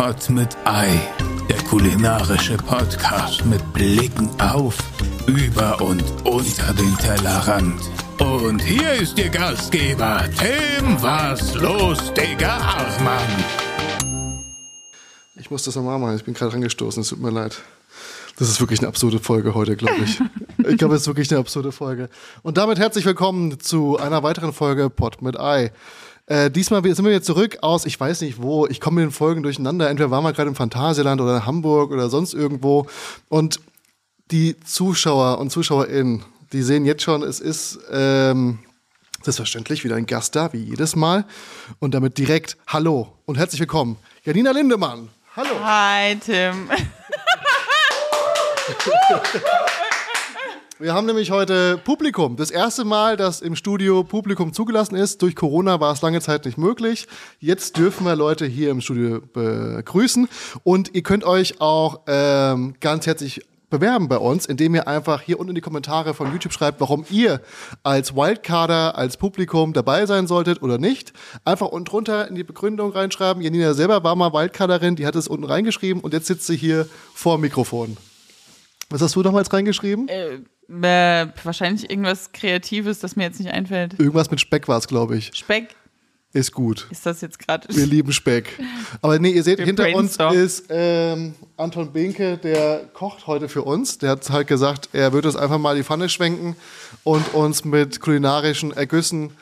Pot mit Ei, der kulinarische Podcast mit Blicken auf, über und unter den Tellerrand. Und hier ist Ihr Gastgeber, Tim Was los, Digga Achmann. Ich muss das nochmal machen, ich bin gerade angestoßen, es tut mir leid. Das ist wirklich eine absurde Folge heute, glaube ich. ich glaube, es ist wirklich eine absurde Folge. Und damit herzlich willkommen zu einer weiteren Folge Pot mit Ei. Äh, diesmal sind wir wieder zurück aus, ich weiß nicht wo, ich komme mit den Folgen durcheinander. Entweder waren wir gerade im Phantasialand oder in Hamburg oder sonst irgendwo. Und die Zuschauer und ZuschauerInnen, die sehen jetzt schon, es ist ähm, selbstverständlich wieder ein Gast da, wie jedes Mal. Und damit direkt Hallo und herzlich willkommen, Janina Lindemann. Hallo. Hi, Tim. Wir haben nämlich heute Publikum. Das erste Mal, dass im Studio Publikum zugelassen ist. Durch Corona war es lange Zeit nicht möglich. Jetzt dürfen wir Leute hier im Studio begrüßen. Und ihr könnt euch auch ähm, ganz herzlich bewerben bei uns, indem ihr einfach hier unten in die Kommentare von YouTube schreibt, warum ihr als Wildcarder, als Publikum dabei sein solltet oder nicht. Einfach unten drunter in die Begründung reinschreiben. Janina selber war mal Wildcarderin, die hat es unten reingeschrieben und jetzt sitzt sie hier vor dem Mikrofon. Was hast du damals reingeschrieben? Äh, äh, wahrscheinlich irgendwas Kreatives, das mir jetzt nicht einfällt. Irgendwas mit Speck war es, glaube ich. Speck? Ist gut. Ist das jetzt gerade? Wir lieben Speck. Aber nee, ihr seht, Wir hinter uns ist ähm, Anton Binke, der kocht heute für uns. Der hat halt gesagt, er würde uns einfach mal die Pfanne schwenken und uns mit kulinarischen Ergüssen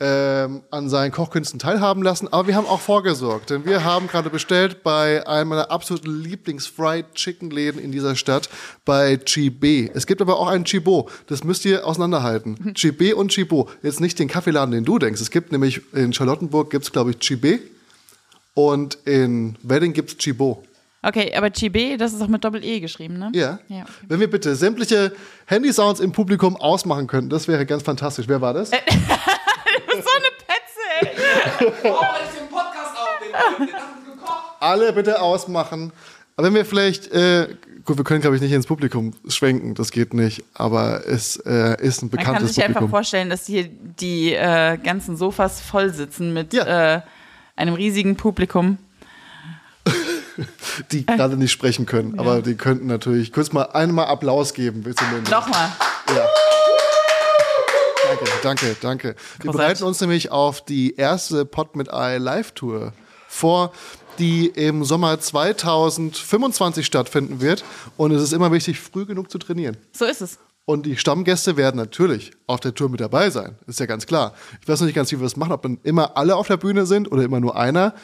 ähm, an seinen Kochkünsten teilhaben lassen. Aber wir haben auch vorgesorgt, denn wir haben gerade bestellt bei einem meiner absoluten Lieblings-Fried Chicken-Läden in dieser Stadt, bei Chibe. Es gibt aber auch einen Chibo. Das müsst ihr auseinanderhalten. Chibe und Chibo. Jetzt nicht den Kaffeeladen, den du denkst. Es gibt nämlich in Charlottenburg gibt es, glaube ich, Chibe. Und in Wedding gibt es Chibo. Okay, aber Chibe, das ist auch mit Doppel-E geschrieben, ne? Ja. Ja, okay. Wenn wir bitte sämtliche Handysounds im Publikum ausmachen könnten, das wäre ganz fantastisch. Wer war das? So eine Petze, ey. Warum ich den Podcast aufnehmen. Alle bitte ausmachen. Aber wenn wir vielleicht, äh, gut, wir können glaube ich nicht ins Publikum schwenken, das geht nicht, aber es äh, ist ein Man kann bekanntes sich einfach Publikum. vorstellen, dass hier die äh, ganzen Sofas voll sitzen mit Ja. äh, einem riesigen Publikum. die gerade nicht sprechen können, aber die könnten natürlich kurz mal einmal Applaus geben. Willst du mir Nochmal. Ja. Danke, danke, danke. Wir bereiten uns nämlich auf die erste Pod mit Eye Live Tour vor, die im Sommer 2025 stattfinden wird. Und es ist immer wichtig, früh genug zu trainieren. So ist es. Und die Stammgäste werden natürlich auf der Tour mit dabei sein. Ist ja ganz klar. Ich weiß noch nicht ganz, wie wir das machen, ob dann immer alle auf der Bühne sind oder immer nur einer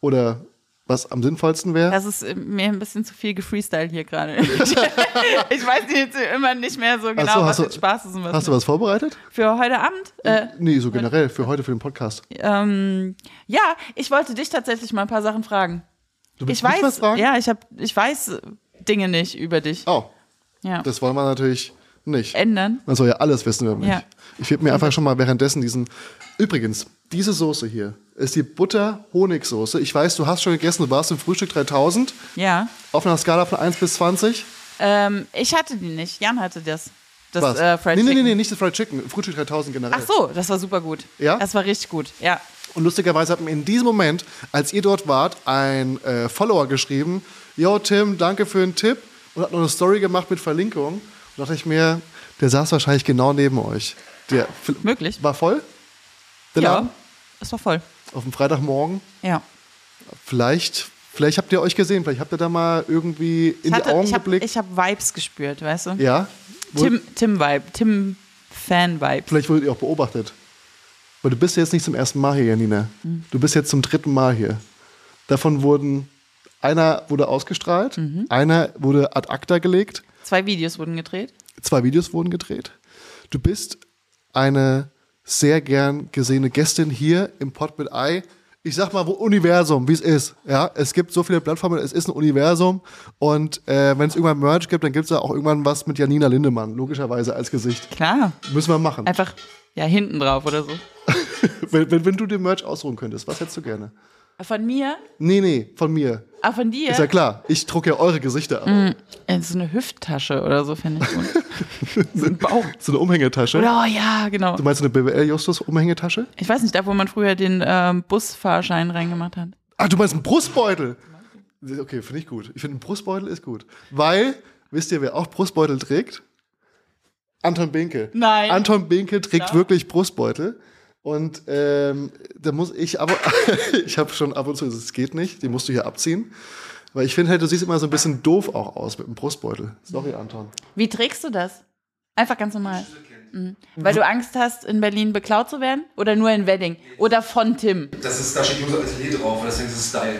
oder was am sinnvollsten wäre. Das ist äh, mir ein bisschen zu viel gefreestylt hier gerade. ich weiß jetzt immer nicht mehr so genau, so, was hast du- Spaß ist und was Hast du was vorbereitet? Für heute Abend? Äh, Nee, so generell, für heute, für den Podcast. ähm, ja, ich wollte dich tatsächlich mal ein paar Sachen fragen. Du willst Ich weiß, was fragen? ja, ich hab, ich weiß äh, Dinge nicht über dich. Oh, Ja. das wollen wir natürlich nicht. Ändern. Man soll ja alles wissen über mich. Ja. Ich werde mir einfach schon mal währenddessen diesen. Übrigens, diese Soße hier ist die Butter-Honig-Soße. Ich weiß, du hast schon gegessen, du warst im Frühstück 3000 Ja. auf einer Skala von 1 bis 20. Ähm, ich hatte die nicht. Jan hatte das. Das Was? äh, Fried nee, nee, Chicken. nee, nee, nicht das Fried Chicken. Frühstück 3000 generell. Ach so, das war super gut. Ja? Das war richtig gut. Ja. Und lustigerweise hat mir in diesem Moment, als ihr dort wart, ein äh, Follower geschrieben: Yo, Tim, danke für den Tipp. Und hat noch eine Story gemacht mit Verlinkung. Und dachte ich mir, der saß wahrscheinlich genau neben euch. Der Möglich. war voll? Der Ja. Laden? Es war voll. Auf dem Freitagmorgen. Ja. Vielleicht, vielleicht habt ihr euch gesehen, vielleicht habt ihr da mal irgendwie in Ich, die hatte, Augen ich habe geblickt. hab Vibes gespürt, weißt du? ja. Tim, Tim Vibe, Tim Fan Vibes. Vielleicht wurdet ihr auch beobachtet. Weil du bist jetzt nicht zum ersten Mal hier, Janina. Mhm. Du bist jetzt zum dritten Mal hier. Davon wurden, einer wurde ausgestrahlt, Mhm. einer wurde ad acta gelegt, Zwei Videos wurden gedreht. zwei Videos wurden gedreht. Du bist eine sehr gern gesehene Gästin hier im Pod mit Ei. Ich sag mal, wo Universum, wie es ist. Ja, es gibt so viele Plattformen, es ist ein Universum. Und äh, wenn es irgendwann Merch gibt, dann gibt es ja auch irgendwann was mit Janina Lindemann, logischerweise als Gesicht. Klar. Müssen wir machen. Einfach, ja, hinten drauf oder so. Wenn, wenn, wenn du dir Merch ausruhen könntest, was hättest du gerne? Von mir? Nee, nee, von mir. Ah, von dir? Ist ja klar, ich drucke ja eure Gesichter ab. Äh, So eine Hüfttasche oder so, fände ich gut. so ein Bauch. So eine Umhängetasche. Oder, oh ja, genau. Du meinst eine BWL-Justus-Umhängetasche? Ich weiß nicht, da wo man früher den ähm, Busfahrschein reingemacht hat. Ah, du meinst einen Brustbeutel? Okay, finde ich gut. Ich finde, ein Brustbeutel ist gut. Weil, wisst ihr, wer auch Brustbeutel trägt? Anton Binke. Nein. Anton Binke trägt Ja. wirklich Brustbeutel. Und ähm, da muss ich aber, ich habe schon ab und zu, es geht nicht, den musst du hier abziehen. Weil ich finde halt, du siehst immer so ein bisschen doof auch aus mit dem Brustbeutel. Sorry, Anton. Wie trägst du das? Einfach ganz normal. Mhm. Weil du Angst hast, in Berlin beklaut zu werden? Oder nur in Wedding? Oder von Tim? Das ist, da steht User Atelier drauf und deswegen ist es Style.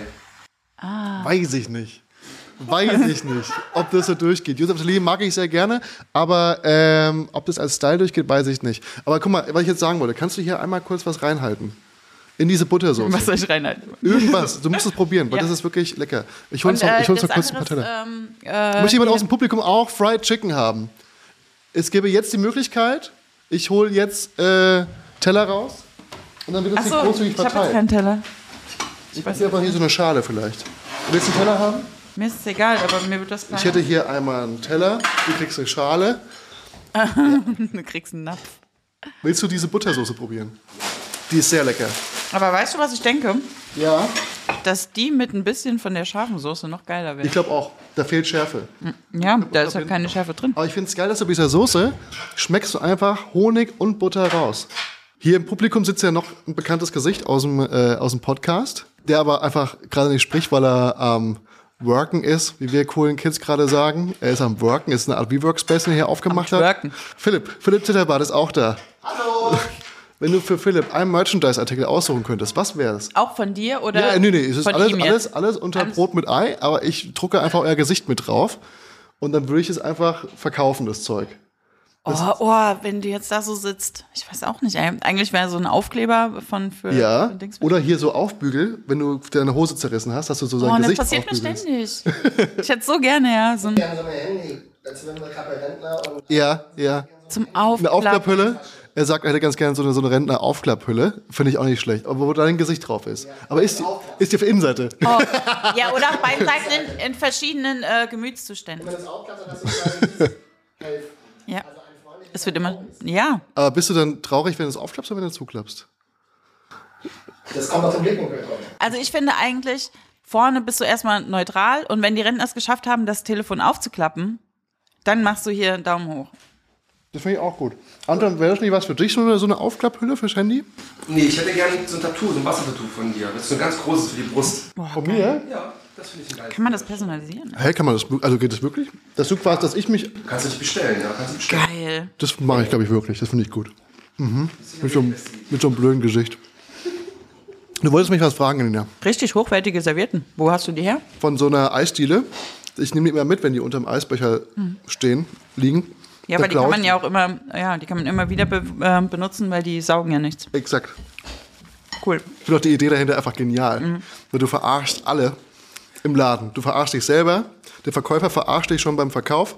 Weiß ich nicht. Weiß ich nicht, ob das so durchgeht. Josef Atelier mag ich sehr gerne, aber ähm, ob das als Style durchgeht, weiß ich nicht. Aber guck mal, was ich jetzt sagen wollte, kannst du hier einmal kurz was reinhalten? In diese Buttersoße. Was soll ich reinhalten? Irgendwas. Du musst es probieren, weil Ja. das ist wirklich lecker. Ich hole uns Und, noch, äh, ich noch kurz ein paar Teller. ähm, äh, Möchte jemand aus dem Publikum auch Fried Chicken haben? Es gäbe jetzt die Möglichkeit, ich hole jetzt äh, Teller raus und dann wird das hier Achso, großzügig ich habe verteilt. keinen Teller. Ich weiß aber hier so eine Schale vielleicht. Willst du einen Teller haben? Mir ist es egal, aber mir wird das Ich hätte hier einmal einen Teller, du kriegst eine Schale. Du kriegst einen Napf. Willst du diese Buttersoße probieren? Die ist sehr lecker. Aber weißt du, was ich denke? Ja. Dass die mit ein bisschen von der scharfen Soße noch geiler wäre. Ich glaube auch, da fehlt Schärfe. Ja, da ist ja keine Schärfe drin. Aber ich finde es geil, dass du bei dieser Soße schmeckst du einfach Honig und Butter raus. Hier im Publikum sitzt ja noch ein bekanntes Gesicht aus dem, äh, aus dem Podcast, der aber einfach gerade nicht spricht, weil er am Worken ist, wie wir coolen Kids gerade sagen. Er ist am Worken, ist eine Art WeWork-Space, den er hier aufgemacht hat. Twerken. Philipp, Philipp Zitterbart ist auch da. Hallo! Wenn du für Philipp einen Merchandise-Artikel aussuchen könntest, was wäre es? Auch von dir oder Ja, nee, nee, es ist von alles, alles, alles unter Alles- Brot mit Ei, aber ich drucke einfach euer Gesicht mit drauf und dann würde ich es einfach verkaufen, das Zeug. Oh, oh, wenn du jetzt da so sitzt. Ich weiß auch nicht. ey. Eigentlich wäre so ein Aufkleber von für Ja, für Dings- oder hier so Aufbügel, wenn du deine Hose zerrissen hast, dass du so sein Oh, das Gesicht passiert mir ständig. Ich hätte so gerne, ja, so ein, Ja, so eine Handy, als wenn man gerade Rentner und Ja, ja. zum Eine Aufklappen. Aufklapphülle. Er sagt, er hätte ganz gerne so eine, so eine Rentner-Aufklapphülle. Finde ich auch nicht schlecht. Aber wo dein Gesicht drauf ist. Aber ist, ist die auf der Innenseite. Oh, ja, oder auf beiden Seiten in, in verschiedenen äh, Gemütszuständen. das aufklappt, dann hast du Ja. Es wird immer, ja. Aber bist du dann traurig, wenn du es aufklappst oder wenn du zuklappst? Das kommt auf den Blickwinkel drauf. Also ich finde eigentlich, vorne bist du erstmal neutral und wenn die Rentner es geschafft haben, das Telefon aufzuklappen, dann machst du hier einen Daumen hoch. Das finde ich auch gut. Anton, wäre das nicht was für dich, so eine, so eine Aufklapphülle fürs Handy? Nee, ich hätte gerne so ein Tattoo, so ein Wassertattoo von dir. Das ist so ein ganz großes für die Brust. Von mir? Ja, das finde ich geil. Kann man das personalisieren? Hä, kann man das, also geht das wirklich? Dass du quasi, dass ich mich, Kannst du dich bestellen, ja, kannst du bestellen. Geil. das mache ich glaube ich wirklich, das finde ich gut. Mhm. Mit, so, einem- mit so einem blöden Gesicht. Du wolltest mich was fragen, Nina. Richtig hochwertige Servietten. Wo hast du die her? Von so einer Eisdiele. Ich nehme die immer mit, wenn die unterm Eisbecher stehen, liegen. Ja, aber die kann man ja auch immer, ja, die kann man immer wieder be äh, benutzen, weil die saugen ja nichts. Exakt. Cool. Ich finde auch die Idee dahinter einfach genial. Weil du verarschst alle im Laden. Du verarschst dich selber, der Verkäufer verarscht dich schon beim Verkauf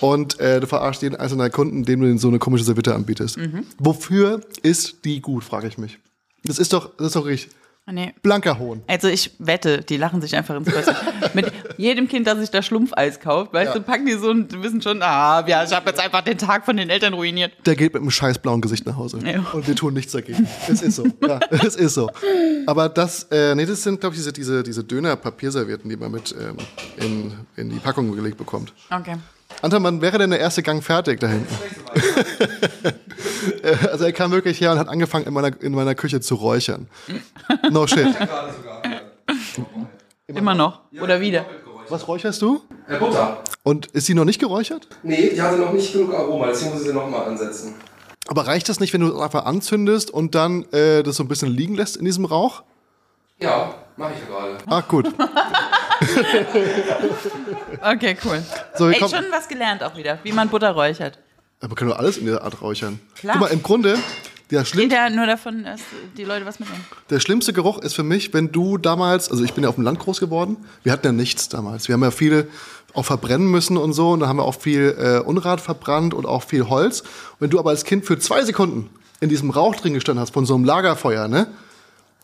und äh, du verarschst jeden einzelnen Kunden, dem du so eine komische Serviette anbietest. Wofür ist die gut, frage ich mich. Das ist doch, das ist doch richtig Nee. blanker Hohn. Also ich wette, die lachen sich einfach ins Kreuz. Mit jedem Kind, das sich da Schlumpfeis kauft, weißt Ja. du, packen die so und wissen schon, ah, ja, ich habe jetzt einfach den Tag von den Eltern ruiniert. Der geht mit einem scheiß blauen Gesicht nach Hause. Ja. Und wir tun nichts dagegen. Es ist so. Ja, es ist so. Aber das, äh, nee, das sind, glaube ich, diese, diese, diese Döner-Papierservietten, die man mit ähm, in, in die Packung gelegt bekommt. Okay. Anton, wann wäre denn der erste Gang fertig da hinten? Äh, also er kam wirklich her und hat angefangen, in meiner, in meiner Küche zu räuchern. No shit. Immer noch. Oder wieder. Was räucherst du? Äh, Butter. Und ist sie noch nicht geräuchert? Nee, die hatte noch nicht genug Aroma, deswegen muss ich sie nochmal ansetzen. Aber reicht das nicht, wenn du es einfach anzündest und dann äh, das so ein bisschen liegen lässt in diesem Rauch? Ja, mache ich ja gerade. Ach gut. Okay, cool. So, Ey, schon was gelernt auch wieder, wie man Butter räuchert. Aber man kann doch alles in der Art räuchern. Klar. Guck mal, im Grunde, der, schlimm, Geht ja nur davon, dass die Leute was mitnehmen. der schlimmste Geruch ist für mich, wenn du damals, also ich bin ja auf dem Land groß geworden, wir hatten ja nichts damals. Wir haben ja viel auch verbrennen müssen und so und da haben wir auch viel äh, Unrat verbrannt und auch viel Holz. Und wenn du aber als Kind für zwei Sekunden in diesem Rauch drin gestanden hast, von so einem Lagerfeuer, ne?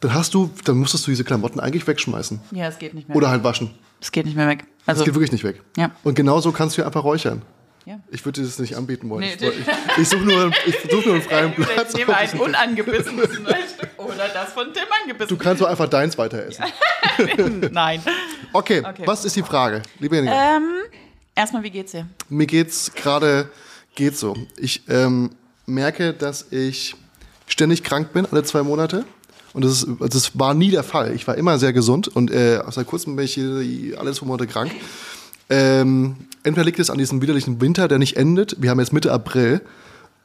Dann hast du, dann musstest du diese Klamotten eigentlich wegschmeißen. Ja, es geht nicht mehr. Oder halt waschen. es geht nicht mehr weg. Also, geht wirklich nicht weg. Ja. Und genauso kannst du einfach räuchern. ja. Ich würde dir das nicht anbieten wollen. Nee, ich ich ich suche nur, ich such nur einen freien Platz. Ich nehme ein unangebissenes Stück oder das von Tim Du angebissen. kannst doch einfach deins weiter essen. Nein. Okay, Okay. was ist die Frage? Liebe Jenny, Ähm, erstmal, wie geht's dir? mir geht's gerade, geht so. Ich ähm, merke, dass ich ständig krank bin, alle zwei Monate. Und das, ist, das war nie der Fall. Ich war immer sehr gesund und äh, seit kurzem bin ich hier alle zwei Monate krank. Ähm, entweder liegt es an diesem widerlichen Winter, der nicht endet. Wir haben jetzt Mitte April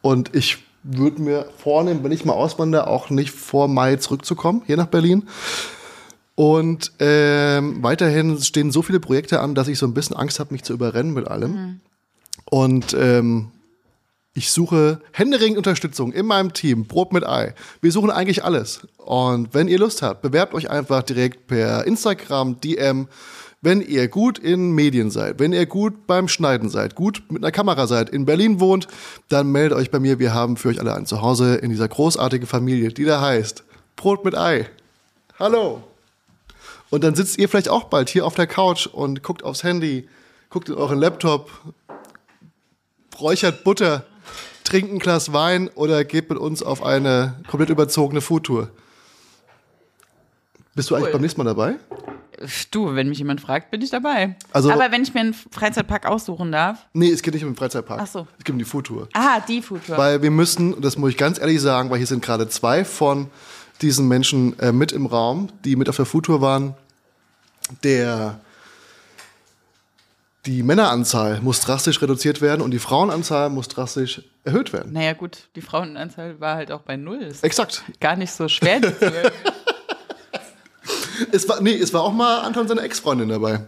und ich würde mir vornehmen, wenn ich mal auswandere, auch nicht vor Mai zurückzukommen, hier nach Berlin. Und ähm, weiterhin stehen so viele Projekte an, dass ich so ein bisschen Angst habe, mich zu überrennen mit allem. Und ähm, ich suche händeringend Unterstützung in meinem Team, Brot mit Ei. Wir suchen eigentlich alles. Und wenn ihr Lust habt, bewerbt euch einfach direkt per Instagram, DM. Wenn ihr gut in Medien seid, wenn ihr gut beim Schneiden seid, gut mit einer Kamera seid, in Berlin wohnt, dann meldet euch bei mir. Wir haben für euch alle ein Zuhause in dieser großartigen Familie, die da heißt Brot mit Ei. Hallo. Und dann sitzt ihr vielleicht auch bald hier auf der Couch und guckt aufs Handy, guckt in euren Laptop, räuchert Butter, trinkt ein Glas Wein oder geht mit uns auf eine komplett überzogene Foodtour. Bist du eigentlich Cool. beim nächsten Mal dabei? Du, wenn mich jemand fragt, bin ich dabei. Also- Aber wenn ich mir einen Freizeitpark aussuchen darf. Nee, es geht nicht um den Freizeitpark. Ach so. Es geht um die Foodtour. Ah, die Foodtour. Weil wir müssen, und das muss ich ganz ehrlich sagen, weil hier sind gerade zwei von diesen Menschen äh, mit im Raum, die mit auf der Foodtour waren. Der, die Männeranzahl muss drastisch reduziert werden und die Frauenanzahl muss drastisch erhöht werden. Naja, gut, die Frauenanzahl war halt auch bei null. Ist Exakt. gar nicht so schwer. Es war, nee, es war auch mal Anton seine Ex-Freundin dabei.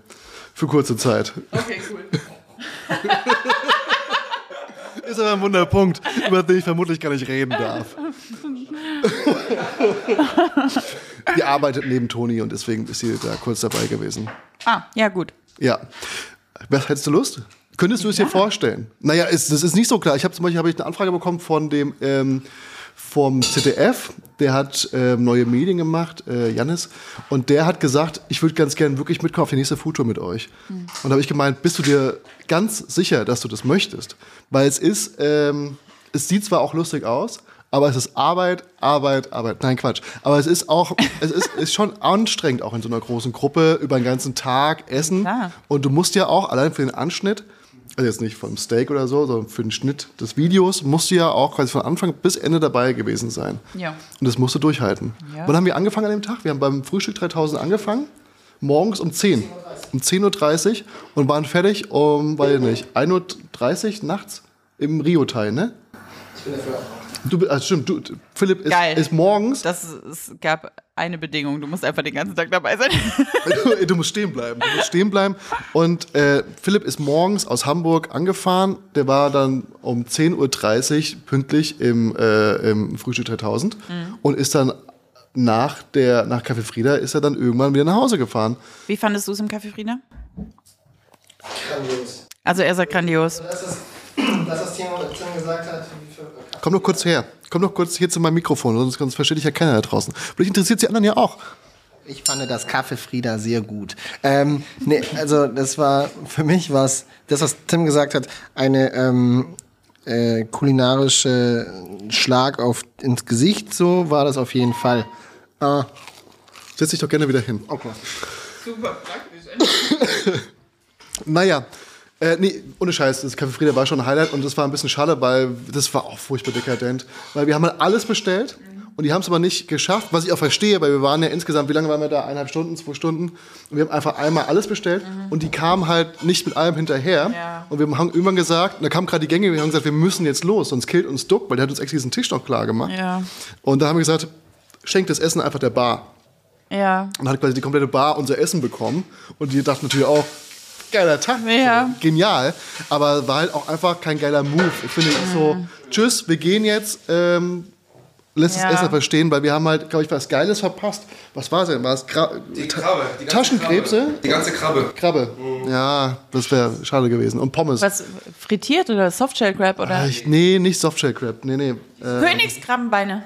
Für kurze Zeit. okay, cool. Ist aber ein Wunderpunkt, über den ich vermutlich gar nicht reden darf. die arbeitet neben Toni und deswegen ist sie da kurz dabei gewesen. Ah, ja, gut. Ja. Was hättest du Lust? Könntest du es dir vorstellen? Naja, es, das ist nicht so klar. Ich habe zum Beispiel hab ich eine Anfrage bekommen von dem ähm, vom ZDF, der hat ähm, neue Medien gemacht, äh, Jannis, und der hat gesagt, ich würde ganz gern wirklich mitkommen auf die nächste Foodtour mit euch. Und da habe ich gemeint, bist du dir ganz sicher, dass du das möchtest? Weil es ist, ähm, es sieht zwar auch lustig aus, aber es ist Arbeit, Arbeit, Arbeit. Nein, Quatsch. Aber es ist auch, es ist, ist schon anstrengend, auch in so einer großen Gruppe, über den ganzen Tag essen. Klar. Und du musst ja auch allein für den Anschnitt, also jetzt nicht vom Steak oder so, sondern für den Schnitt des Videos, musst du ja auch quasi von Anfang bis Ende dabei gewesen sein. Ja. Und das musst du durchhalten. Ja. Wann haben wir angefangen an dem Tag? Wir haben beim Frühstück 3000 angefangen, morgens um 10. Um 10.30 Uhr und waren fertig um, weiß ich nicht, 1.30 Uhr nachts im Rio-Teil, ne? Ich bin dafür. Du, ah, stimmt, du, Philipp ist, Geil. ist morgens, Das, es gab eine Bedingung, du musst einfach den ganzen Tag dabei sein. du, du musst stehen bleiben, du musst stehen bleiben. Und äh, Philipp ist morgens aus Hamburg angefahren, der war dann um 10.30 Uhr pünktlich im, äh, im Frühstück 3000 und ist dann nach der, nach Café Frieda ist er dann irgendwann wieder nach Hause gefahren. Wie fandest du es im Café Frieda? Grandios. Also er sagt grandios. Das ist das, was Tim, Tim gesagt hat. Komm doch kurz her. Komm doch kurz hier zu meinem Mikrofon, sonst, sonst versteht dich ja keiner da draußen. Vielleicht interessiert die anderen ja auch. Ich fand das Kaffee Frieda sehr gut. Ähm, nee, also das war für mich was, das was Tim gesagt hat, eine ähm, äh, kulinarische Schlag auf ins Gesicht. So war das auf jeden Fall. Ah, Setz dich doch gerne wieder hin. okay. Super praktisch. Naja, äh, nee, ohne Scheiß, das Café Frieda war schon ein Highlight und das war ein bisschen schade, weil das war auch furchtbar dekadent. Weil wir haben halt alles bestellt und die haben es aber nicht geschafft, was ich auch verstehe, weil wir waren ja insgesamt, wie lange waren wir da? Eineinhalb Stunden, zwei Stunden. Und wir haben einfach einmal alles bestellt und die kamen halt nicht mit allem hinterher. Ja. Und wir haben irgendwann gesagt, und da kamen gerade die Gänge, wir haben gesagt, wir müssen jetzt los, sonst killt uns Duck, weil der hat uns extra diesen Tisch noch klar gemacht. Ja. Und da haben wir gesagt, schenkt das Essen einfach der Bar. Ja. Und hat quasi die komplette Bar unser Essen bekommen. Und die dachten natürlich auch, geiler Tag, Ja. genial. Aber war halt auch einfach kein geiler Move. Ich finde so, tschüss, wir gehen jetzt, ähm, lässt Ja. das Essen einfach stehen, weil wir haben halt, glaube ich, was Geiles verpasst. Was war es denn? War es Gra Die Ta- Krabbe. Die Taschenkrebse? Krabbe. Die ganze Krabbe. Krabbe. Ja, das wäre schade gewesen. Und Pommes. Was, frittiert oder Softshell Crab oder? Ich, nee, nicht Softshell Crab. Nee, nee. Äh, Königskrabbenbeine.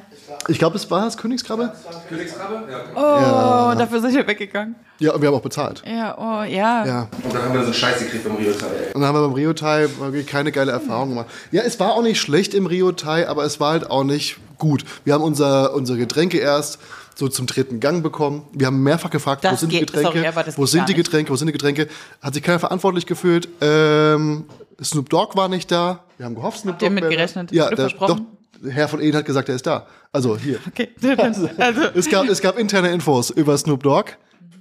Ich glaube, es war es Königskrabbe. Königskrabbe? Ja. Oh, dafür sind wir weggegangen. Ja, und wir haben auch bezahlt. Ja, oh, ja. Ja. Und dann haben wir so einen Scheiß gekriegt beim Rio-Teil. Und dann haben wir beim Rio Thai wirklich keine geile Erfahrung gemacht. Ja, es war auch nicht schlecht im Rio Thai, aber es war halt auch nicht gut. Wir haben unser, unsere Getränke erst so zum dritten Gang bekommen. Wir haben mehrfach gefragt, wo Das sind die geht- Getränke, sorry, aber das wo geht sind gar die nicht. Getränke, wo sind die Getränke. Hat sich keiner verantwortlich gefühlt. Ähm, Snoop Dogg war nicht da. Wir haben gehofft, Snoop Habt ihr Dogg mit wäre da. gerechnet? Ja, der, versprochen? doch, Herr von Eden hat gesagt, er ist da. Also hier. Okay. Also, Es gab, es gab interne Infos über Snoop Dogg.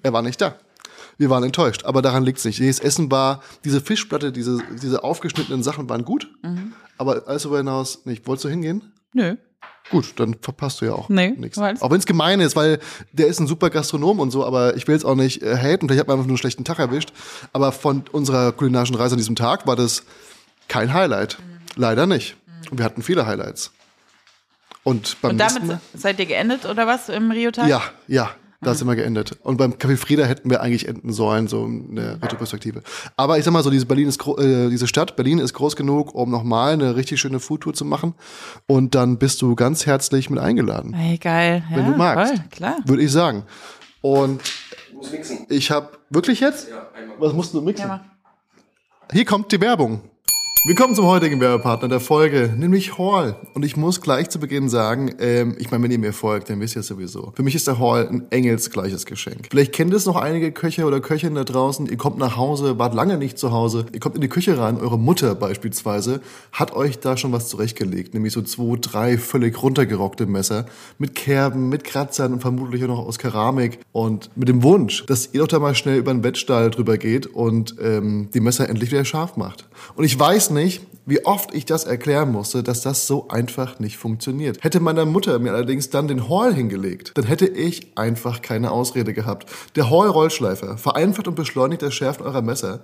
Er war nicht da. Wir waren enttäuscht, aber daran liegt's nicht. Das Essen war, diese Fischplatte, diese, diese aufgeschnittenen Sachen waren gut, Mhm. aber alles darüber hinaus nicht. Wolltest du hingehen? nö. Gut, dann verpasst du ja auch Nee, nichts. Auch wenn es gemein ist, weil der ist ein super Gastronom und so, aber ich will jetzt auch nicht äh, haten, vielleicht hat man einfach nur einen schlechten Tag erwischt. Aber von unserer kulinarischen Reise an diesem Tag war das kein Highlight. Leider nicht. Und wir hatten viele Highlights. Und beim Und damit seid ihr geendet oder was im Rio-Tag? ja, ja, da sind wir geendet. Und beim Café Frieda hätten wir eigentlich enden sollen, so in der Retroperspektive. Aber ich sag mal so, diese Berlin ist äh, diese Stadt, Berlin ist groß genug, um nochmal eine richtig schöne Foodtour zu machen. Und dann bist du ganz herzlich mit eingeladen. Hey, geil. Wenn ja, du magst. Voll, klar. Würde ich sagen. Und Du musst mixen. ich habe wirklich jetzt? Ja, einmal. Was musst du mixen? Ja. Hier kommt die Werbung. Willkommen zum heutigen Werbepartner der Folge, nämlich Hall. Und ich muss gleich zu Beginn sagen, ähm, ich meine, wenn ihr mir folgt, dann wisst ihr es sowieso. Für mich ist der Hall ein engelsgleiches Geschenk. Vielleicht kennt es noch einige Köche oder Köchinnen da draußen. Ihr kommt nach Hause, wart lange nicht zu Hause. Ihr kommt in die Küche rein, eure Mutter beispielsweise hat euch da schon was zurechtgelegt. Nämlich so zwei, drei völlig runtergerockte Messer mit Kerben, mit Kratzern und vermutlich auch noch aus Keramik. Und mit dem Wunsch, dass ihr doch da mal schnell über den Bettstall drüber geht und ähm, die Messer endlich wieder scharf macht. Und ich weiß nicht, wie oft ich das erklären musste, dass das so einfach nicht funktioniert. Hätte meine Mutter mir allerdings dann den Hall hingelegt, dann hätte ich einfach keine Ausrede gehabt. Der Hall-Rollschleifer vereinfacht und beschleunigt das Schärfen eurer Messer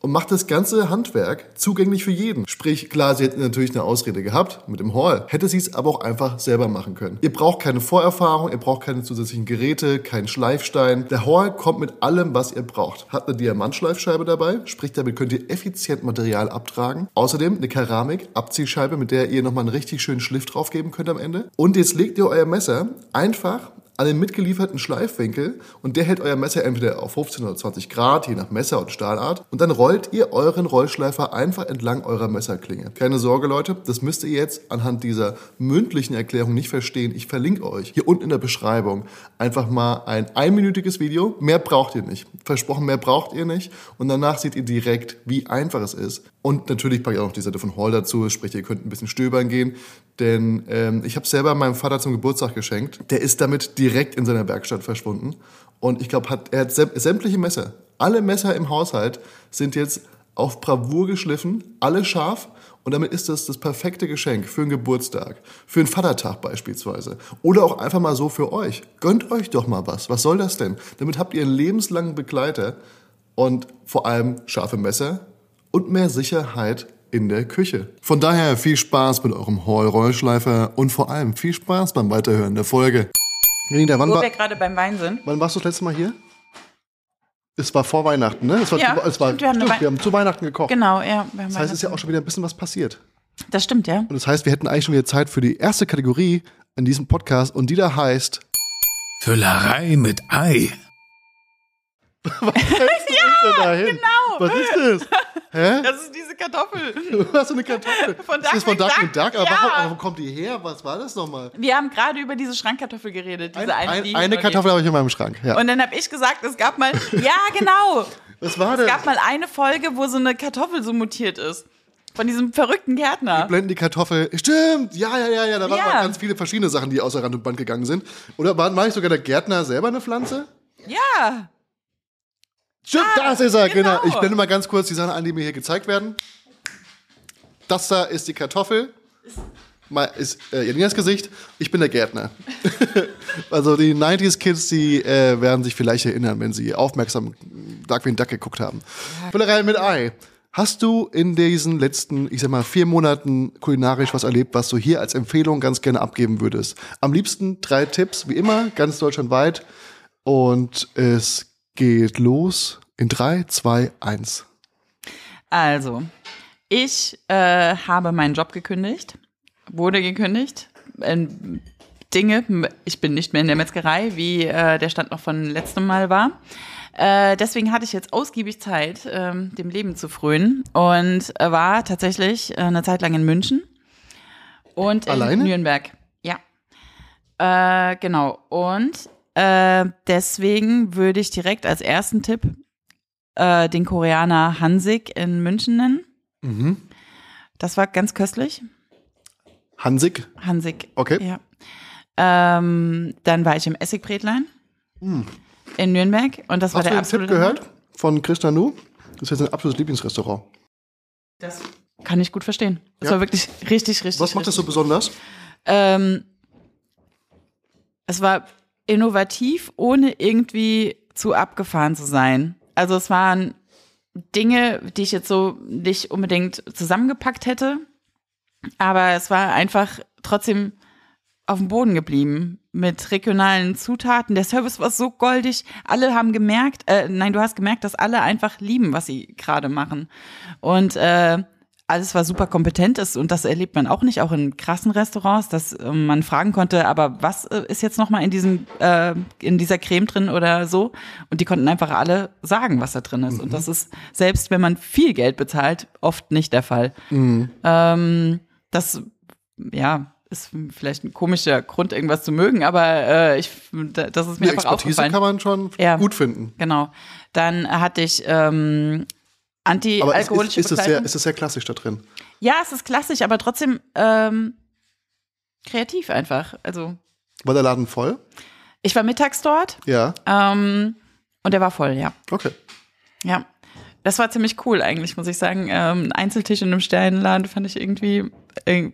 und macht das ganze Handwerk zugänglich für jeden. Sprich, klar, sie hätten natürlich eine Ausrede gehabt mit dem Hall, hätte sie es aber auch einfach selber machen können. Ihr braucht keine Vorerfahrung, ihr braucht keine zusätzlichen Geräte, keinen Schleifstein. Der Hall kommt mit allem, was ihr braucht. Hat eine Diamantschleifscheibe dabei, sprich, damit könnt ihr effizient Material abtragen. Außerdem eine Keramik-Abziehscheibe, mit der ihr nochmal einen richtig schönen Schliff drauf geben könnt am Ende. Und jetzt legt ihr euer Messer einfach an den mitgelieferten Schleifwinkel und der hält euer Messer entweder auf 15 oder 20 Grad, je nach Messer und Stahlart. Und dann rollt ihr euren Rollschleifer einfach entlang eurer Messerklinge. Keine Sorge, Leute, das müsst ihr jetzt anhand dieser mündlichen Erklärung nicht verstehen. Ich verlinke euch hier unten in der Beschreibung einfach mal ein einminütiges Video. Mehr braucht ihr nicht. Versprochen, mehr braucht ihr nicht. Und danach seht ihr direkt, wie einfach es ist. Und natürlich packe ich auch noch die Seite von Hall dazu, sprich, ihr könnt ein bisschen stöbern gehen. Denn ähm, ich habe selber meinem Vater zum Geburtstag geschenkt. Der ist damit direkt in seiner Werkstatt verschwunden. Und ich glaube, hat, er hat säm- sämtliche Messer. Alle Messer im Haushalt sind jetzt auf Bravour geschliffen, alle scharf. Und damit ist das das perfekte Geschenk für einen Geburtstag, für einen Vatertag beispielsweise. Oder auch einfach mal so für euch. Gönnt euch doch mal was. Was soll das denn? Damit habt ihr einen lebenslangen Begleiter und vor allem scharfe Messer und mehr Sicherheit in der Küche. Von daher viel Spaß mit eurem Hall-Rollschleifer und vor allem viel Spaß beim Weiterhören der Folge. Renita, wann, Wo war, wir gerade beim Wein sind. wann warst du das letzte Mal hier? Es war vor Weihnachten, ne? Es war, Ja, zu, es war stimmt, wir haben stimmt, wir haben zu Weihnachten gekocht. Genau, ja. wir haben Das heißt, es ist ja auch schon wieder ein bisschen was passiert. Das stimmt, ja. Und das heißt, wir hätten eigentlich schon wieder Zeit für die erste Kategorie in diesem Podcast und die da heißt Füllerei mit Ei. Was ja, genau. Was ist das? Hä? Das ist diese Kartoffel. Du hast so eine Kartoffel. Von das ist von Duck Duck McDuck? Duck. Aber Ja. warum, warum kommt die her? Was war das nochmal? Wir haben gerade über diese Schrankkartoffel geredet. Diese Ein, eine, ein, die eine Kartoffel habe ich in meinem Schrank. Ja. Und dann habe ich gesagt, es gab mal, ja genau, Was war es das? gab mal eine Folge, wo so eine Kartoffel so mutiert ist. Von diesem verrückten Gärtner. blenden die Kartoffel. Stimmt, ja, ja, ja, ja. Da waren Ja. ganz viele verschiedene Sachen, die außer Rand und Band gegangen sind. Oder war, war nicht sogar der Gärtner selber eine Pflanze? Ja. Stimmt, das ist er, genau. genau. Ich blende mal ganz kurz die Sachen ein, die mir hier gezeigt werden. Das da ist die Kartoffel. Mal ist äh, Janinas Gesicht. Ich bin der Gärtner. also die 90s Kids, die äh, werden sich vielleicht erinnern, wenn sie aufmerksam Darkwing Duck geguckt haben. Füllerei mit Ei. Hast du in diesen letzten, ich sag mal, vier Monaten kulinarisch was erlebt, was du hier als Empfehlung ganz gerne abgeben würdest? Am liebsten drei Tipps, wie immer, ganz deutschlandweit. Und es geht los in drei, zwei, eins. Also, ich äh, habe meinen Job gekündigt, wurde gekündigt. Ähm, Dinge, ich bin nicht mehr in der Metzgerei, wie äh, der Stand noch von letztem Mal war. Äh, deswegen hatte ich jetzt ausgiebig Zeit, ähm, dem Leben zu frönen und war tatsächlich äh, eine Zeit lang in München und in Alleine? Nürnberg. Ja. Äh, genau. Und äh, deswegen würde ich direkt als ersten Tipp äh, den Koreaner Hansik in München nennen. Mhm. Das war ganz köstlich. Hansik. Hansik. Okay. Ja. Ähm, dann war ich im Essigbrätlein in Nürnberg und das war Hast du der den Tipp absolute gehört von Krishna Nu? Das ist jetzt ein absolutes Lieblingsrestaurant. Das kann ich gut verstehen. Das Ja. war wirklich richtig, richtig. Was macht das so richtig. besonders? Ähm, es war innovativ, ohne irgendwie zu abgefahren zu sein. Also es waren Dinge, die ich jetzt so nicht unbedingt zusammengepackt hätte, aber es war einfach trotzdem auf dem Boden geblieben mit regionalen Zutaten. Der Service war so goldig. Alle haben gemerkt, äh, nein, du hast gemerkt, dass alle einfach lieben, was sie gerade machen. Und äh, alles war super kompetent ist und das erlebt man auch nicht, auch in krassen Restaurants, dass äh, man fragen konnte, aber was äh, ist jetzt nochmal in diesem, äh, in dieser Creme drin oder so? Und die konnten einfach alle sagen, was da drin ist. Und das ist, selbst wenn man viel Geld bezahlt, oft nicht der Fall. Ähm, das, ja, ist vielleicht ein komischer Grund, irgendwas zu mögen, aber äh, ich, das ist mir Die einfach Expertise aufgefallen. kann man schon Ja. gut finden. Genau. Dann hatte ich ähm, Es ist, anti-alkoholische ist, es sehr, ist es sehr klassisch da drin. Ja, es ist klassisch, aber trotzdem ähm, kreativ einfach. Also War der Laden voll? ich war mittags dort Ja. ähm, und der war voll, ja. Okay. Ja. Das war ziemlich cool eigentlich, muss ich sagen. Ähm, ein Einzeltisch in einem Sternenladen fand ich irgendwie, äh,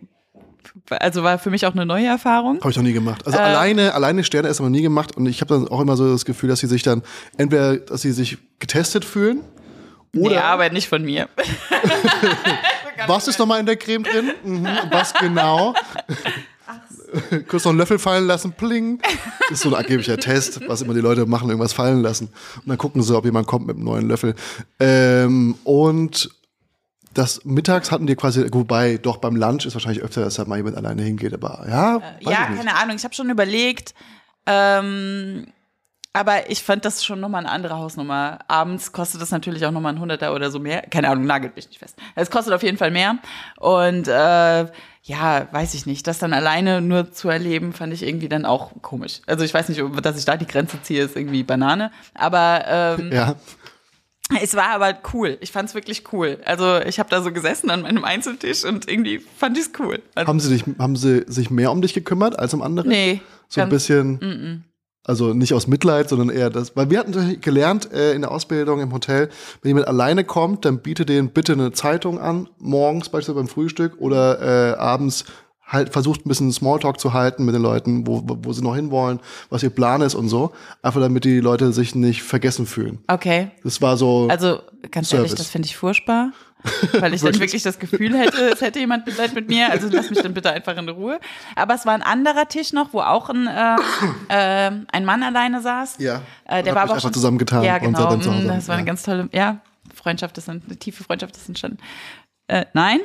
also war für mich auch eine neue Erfahrung. Habe ich noch nie gemacht. Also Äh. alleine, alleine Sterne essen noch nie gemacht. Und ich habe dann auch immer so das Gefühl, dass sie sich dann entweder, dass sie sich getestet fühlen. Oder Nee, aber nicht von mir. was ist nochmal in der Creme drin? Mhm, was genau? Kurz noch einen Löffel fallen lassen, pling. Das ist so ein angeblicher Test, was immer die Leute machen, irgendwas fallen lassen. Und dann gucken sie, ob jemand kommt mit einem neuen Löffel. Ähm, und das mittags hatten die quasi, wobei doch beim Lunch ist wahrscheinlich öfter, dass da mal jemand alleine hingeht, aber ja, weiß ja, keine Ahnung. Ich habe schon überlegt, ähm, aber ich fand das schon nochmal eine andere Hausnummer. Abends kostet das natürlich auch nochmal ein Hunderter oder so mehr. Keine Ahnung, nagelt mich nicht fest. Es kostet auf jeden Fall mehr. Und äh, ja, weiß ich nicht. Das dann alleine nur zu erleben, fand ich irgendwie dann auch komisch. Also ich weiß nicht, ob- dass ich da die Grenze ziehe, ist irgendwie Banane. Aber ähm, Ja, es war aber cool. Ich fand es wirklich cool. Also ich habe da so gesessen an meinem Einzeltisch und irgendwie fand ich es cool. Also, haben sie, dich, haben sie sich mehr um dich gekümmert als um andere? nee. So ein bisschen, also nicht aus Mitleid, sondern eher das, weil wir hatten gelernt äh, in der Ausbildung im Hotel, wenn jemand alleine kommt, dann biete den bitte eine Zeitung an, morgens beispielsweise beim Frühstück oder äh, abends halt versucht ein bisschen Smalltalk zu halten mit den Leuten, wo, wo sie noch hinwollen, was ihr Plan ist und so, einfach damit die Leute sich nicht vergessen fühlen. Okay. Das war so, Also ganz ehrlich, Service. das finde ich furchtbar, weil ich dann Wirklich? das Gefühl hätte, es hätte jemand Mitleid mit mir. Also lass mich dann bitte einfach in Ruhe. Aber es war ein anderer Tisch noch, wo auch ein, äh, äh, ein Mann alleine saß. ja, Äh, der Und war aber einfach zusammengetan Ja, und genau. seid dann mm, Das war eine ganz tolle, ja, Freundschaft ist ein- eine tiefe Freundschaft ist entstanden. Äh, nein,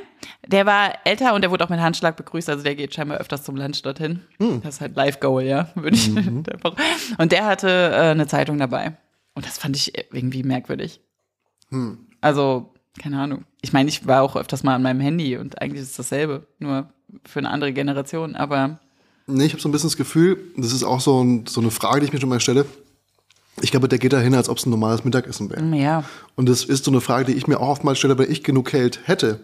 der war älter und der wurde auch mit Handschlag begrüßt, also der geht scheinbar öfters zum Lunch dorthin. Hm. Das ist halt Live-Goal, ja, würde ich Mhm. Und der hatte äh, eine Zeitung dabei. Und das fand ich irgendwie merkwürdig. Hm. Also, keine Ahnung. Ich meine, ich war auch öfters mal an meinem Handy und eigentlich ist es dasselbe, nur für eine andere Generation, aber Nee, ich habe so ein bisschen das Gefühl, das ist auch so, ein, so eine Frage, die ich mir schon mal stelle. Ich glaube, der geht da hin, als ob es ein normales Mittagessen wäre. ja. Und das ist so eine Frage, die ich mir auch oftmals stelle, wenn ich genug Geld hätte,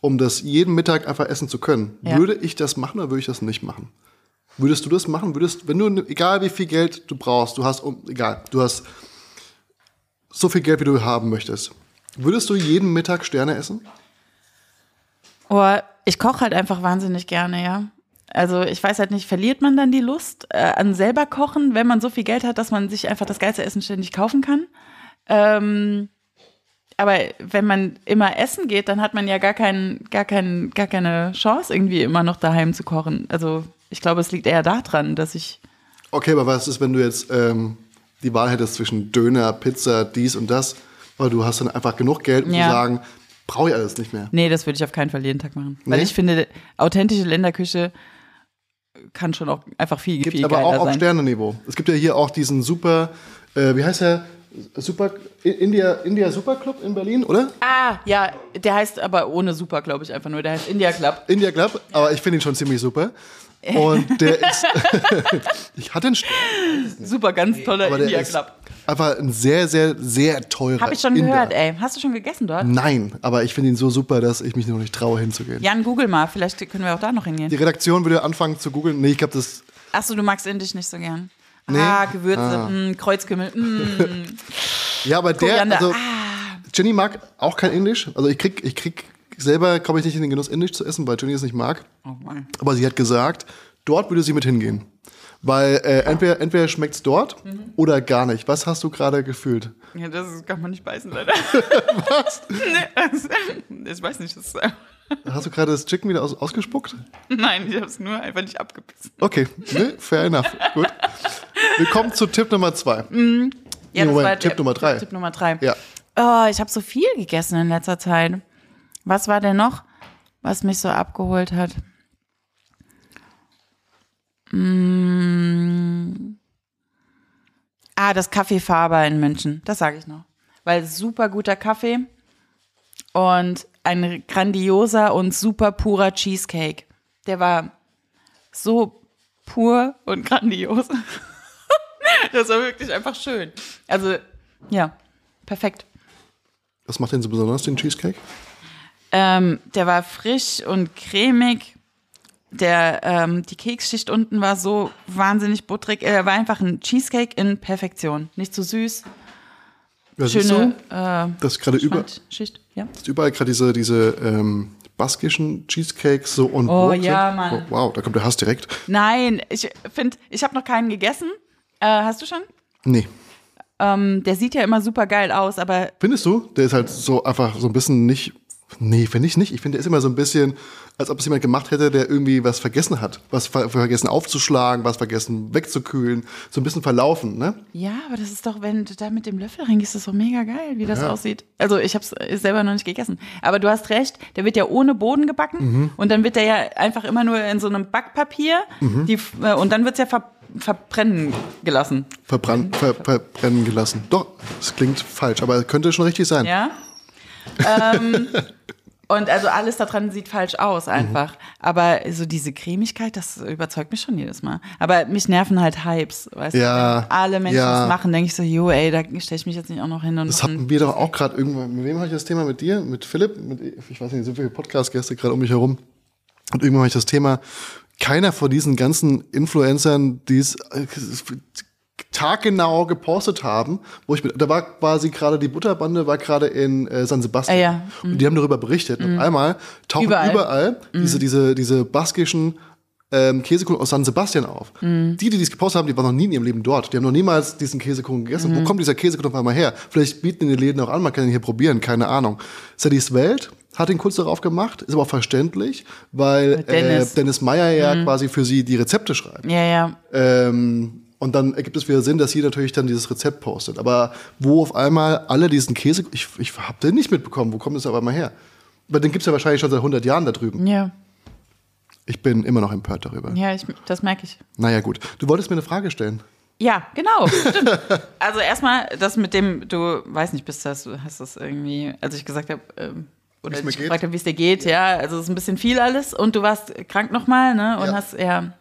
um das jeden Mittag einfach essen zu können. Ja. Würde ich das machen oder würde ich das nicht machen? Würdest du das machen? Würdest, wenn du, egal wie viel Geld du brauchst, du hast, egal, du hast so viel Geld, wie du haben möchtest, würdest du jeden Mittag Sterne essen? Oh, ich koche halt einfach wahnsinnig gerne, ja. Also ich weiß halt nicht, verliert man dann die Lust äh, an selber kochen, wenn man so viel Geld hat, dass man sich einfach das geilste Essen ständig kaufen kann? Ähm, aber wenn man immer essen geht, dann hat man ja gar, keinen, gar, keinen, gar keine Chance, irgendwie immer noch daheim zu kochen. Also ich glaube, es liegt eher daran, dass ich. Okay, aber was ist, wenn du jetzt ähm, die Wahl hättest zwischen Döner, Pizza, dies und das, weil du hast dann einfach genug Geld, um Ja. zu sagen, brauche ich alles nicht mehr. Nee, das würde ich auf keinen Fall jeden Tag machen. Weil Nee? ich finde, authentische Länderküche kann schon auch einfach viel, Gibt viel aber auch auf. Sternenniveau. Es gibt ja hier auch diesen super, äh, wie heißt der? Super India, India Super Club in Berlin, oder? Ah, ja, der heißt aber ohne Super, glaube ich, einfach nur. Der heißt India Club. India Club, aber ich finde ihn schon ziemlich super. Und der ist. ich hatte einen Stern, Super, ganz toller aber der India ist Club. aber ein sehr, sehr, sehr teurer. Habe ich schon Inder. gehört, ey. Hast du schon gegessen dort? Nein, aber ich finde ihn so super, dass ich mich noch nicht traue, hinzugehen. Jan, google mal. Vielleicht können wir auch da noch Die hingehen. Redaktion würde anfangen zu googeln. Nee, ich glaube, das. Achso, du magst Indisch nicht so gern. Nee. Ah, Gewürze, Ah. mm, Kreuzkümmel. Mm. Ja, aber der. Koriander. Also, ah. Jenny mag auch kein Indisch. Also ich krieg, ich krieg selber komme ich nicht in den Genuss, Indisch zu essen, weil Jenny es nicht mag. Oh. Aber sie hat gesagt, dort würde sie mit hingehen. Weil äh, entweder, entweder schmeckt es dort Mhm. oder gar nicht. Was hast du gerade gefühlt? Ja, das kann man nicht beißen, leider. Was? nee, also, ich weiß nicht. Das, äh, Hast du gerade das Chicken wieder aus, ausgespuckt? nein, ich habe es nur einfach nicht abgebissen. Okay, ne, fair enough. Gut. Wir kommen zu Tipp Nummer zwei. Ja, Moment, Tipp Nummer drei. Tipp Nummer drei. Ja. Oh, ich habe so viel gegessen in letzter Zeit. Was war denn noch, was mich so abgeholt hat? Mm. Ah, das Café Faber in München. Das sage ich noch. Weil super guter Kaffee und ein grandioser und super purer Cheesecake. Der war so pur und grandios. das war wirklich einfach schön. Also, ja, perfekt. Was macht den so besonders, den Cheesecake? Ähm, der war frisch und cremig. Der, ähm, die Keksschicht unten war so wahnsinnig butterig. Er war einfach ein Cheesecake in Perfektion. Nicht zu süß. Ja, siehst Schöne äh, dass gerade über, Schicht. Ja. dass überall gerade diese, diese ähm, baskischen Cheesecakes so on Oh, board ja, sind. Mann. Oh, wow, da kommt der Hass direkt. Nein, ich finde, ich habe noch keinen gegessen. Äh, hast du schon? Nee. Ähm, der sieht ja immer super geil aus, aber Findest du? Der ist halt so einfach so ein bisschen nicht. Nee, finde ich nicht. Ich finde, der ist immer so ein bisschen, als ob es jemand gemacht hätte, der irgendwie was vergessen hat. Was ver vergessen aufzuschlagen, was vergessen wegzukühlen. So ein bisschen verlaufen, ne? ja, aber das ist doch, wenn du da mit dem Löffel reingehst, ist das doch mega geil, wie das Ja. aussieht. Also ich habe es selber noch nicht gegessen. Aber du hast recht, der wird ja ohne Boden gebacken Mhm. und dann wird der ja einfach immer nur in so einem Backpapier Mhm. die, äh, und dann wird es ja ver verbrennen gelassen. Verbrannt, ver verbrennen gelassen. Doch, das klingt falsch, aber könnte schon richtig sein. Ja. Ähm, und also alles daran sieht falsch aus einfach. Aber so diese Cremigkeit, das überzeugt mich schon jedes Mal. Aber mich nerven halt Hypes, weißt Ja, du? Wenn alle Menschen ja. das machen, denke ich so, jo, ey, da stelle ich mich jetzt nicht auch noch hin und Das hatten wir doch auch gerade irgendwann. Mit wem habe ich das Thema? Mit dir? Mit Philipp? Mit, ich weiß nicht, so viele Podcast-Gäste gerade um mich herum. Und irgendwann habe ich das Thema, keiner von diesen ganzen Influencern, die es äh, taggenau gepostet haben, wo ich mit, da war quasi gerade die Butterbande war gerade in äh, San Sebastian Ah, ja. und die haben darüber berichtet und auf einmal tauchen überall, Überall. diese diese diese baskischen ähm, Käsekuchen aus San Sebastian auf. Die, die dies gepostet haben, die waren noch nie in ihrem Leben dort. Die haben noch niemals diesen Käsekuchen gegessen. Wo kommt dieser Käsekuchen auf einmal her? Vielleicht bieten die Läden auch an, man kann ihn hier probieren, keine Ahnung. Sadie's Welt hat den kurz darauf gemacht, ist aber auch verständlich, weil Dennis. Äh, Dennis Meyer ja quasi für sie die Rezepte schreibt. Ja, ja. Ähm, und dann ergibt es wieder Sinn, dass sie natürlich dann dieses Rezept postet. Aber wo auf einmal alle diesen Käse, ich, ich habe den nicht mitbekommen, wo kommt das auf einmal her? Aber den gibt es ja wahrscheinlich schon seit 100 Jahren da drüben. Ja, Ich bin immer noch empört darüber. ja ich, das merke ich. Naja, gut. Du wolltest mir eine Frage stellen. Ja, genau. Stimmt. Also erstmal das mit dem, du weiß nicht, bist das, du hast das irgendwie, als ich gesagt habe, ähm, oder ich gefragt habe, wie es dir geht, ja, also es ist ein bisschen viel alles und du warst krank nochmal, ne? Und Ja. hast, ja,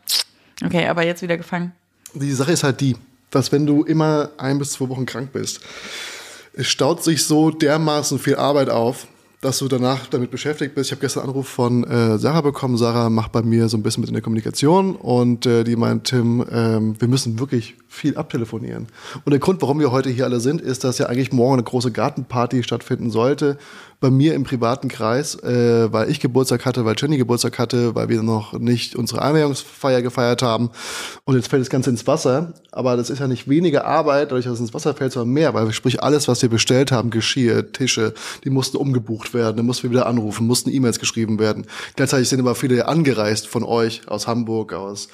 okay, aber jetzt wieder gefangen. Die Sache ist halt die, dass wenn du immer ein bis zwei Wochen krank bist, es staut sich so dermaßen viel Arbeit auf, dass du danach damit beschäftigt bist. Ich habe gestern einen Anruf von äh, Sarah bekommen. Sarah macht bei mir so ein bisschen mit in der Kommunikation und äh, die meint, Tim, ähm, wir müssen wirklich viel abtelefonieren. Und der Grund, warum wir heute hier alle sind, ist, dass ja eigentlich morgen eine große Gartenparty stattfinden sollte. Bei mir im privaten Kreis, äh, weil ich Geburtstag hatte, weil Jenny Geburtstag hatte, weil wir noch nicht unsere Einweihungsfeier gefeiert haben. Und jetzt fällt das Ganze ins Wasser. Aber das ist ja nicht weniger Arbeit, dadurch, dass es ins Wasser fällt, sondern mehr. Weil sprich, alles, was wir bestellt haben, Geschirr, Tische, die mussten umgebucht werden, dann mussten wir wieder anrufen, mussten E-Mails geschrieben werden. Gleichzeitig sind aber viele angereist von euch, aus Hamburg, aus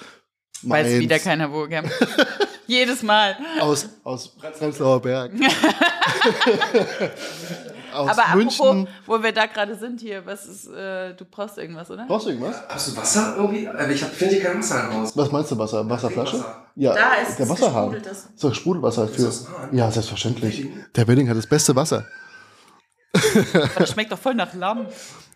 Weiß Mainz, wieder keiner wo, gell? Jedes Mal. aus, aus Prenzlauer Berg. aus Aber München. apropos, wo wir da gerade sind hier, was ist, äh, du brauchst irgendwas, oder? Brauchst du irgendwas? Hast du Wasser irgendwie? Aber ich hab- finde hier kein Wasser im Haus. Was meinst du, Wasser? Wasserflasche? Wasser. Ja, Da ist der es Wasserhahn. gesprudeltes. So, Sprudelwasser für. das? Ja, selbstverständlich. Der Wedding hat das beste Wasser. Das schmeckt doch voll nach Lamm.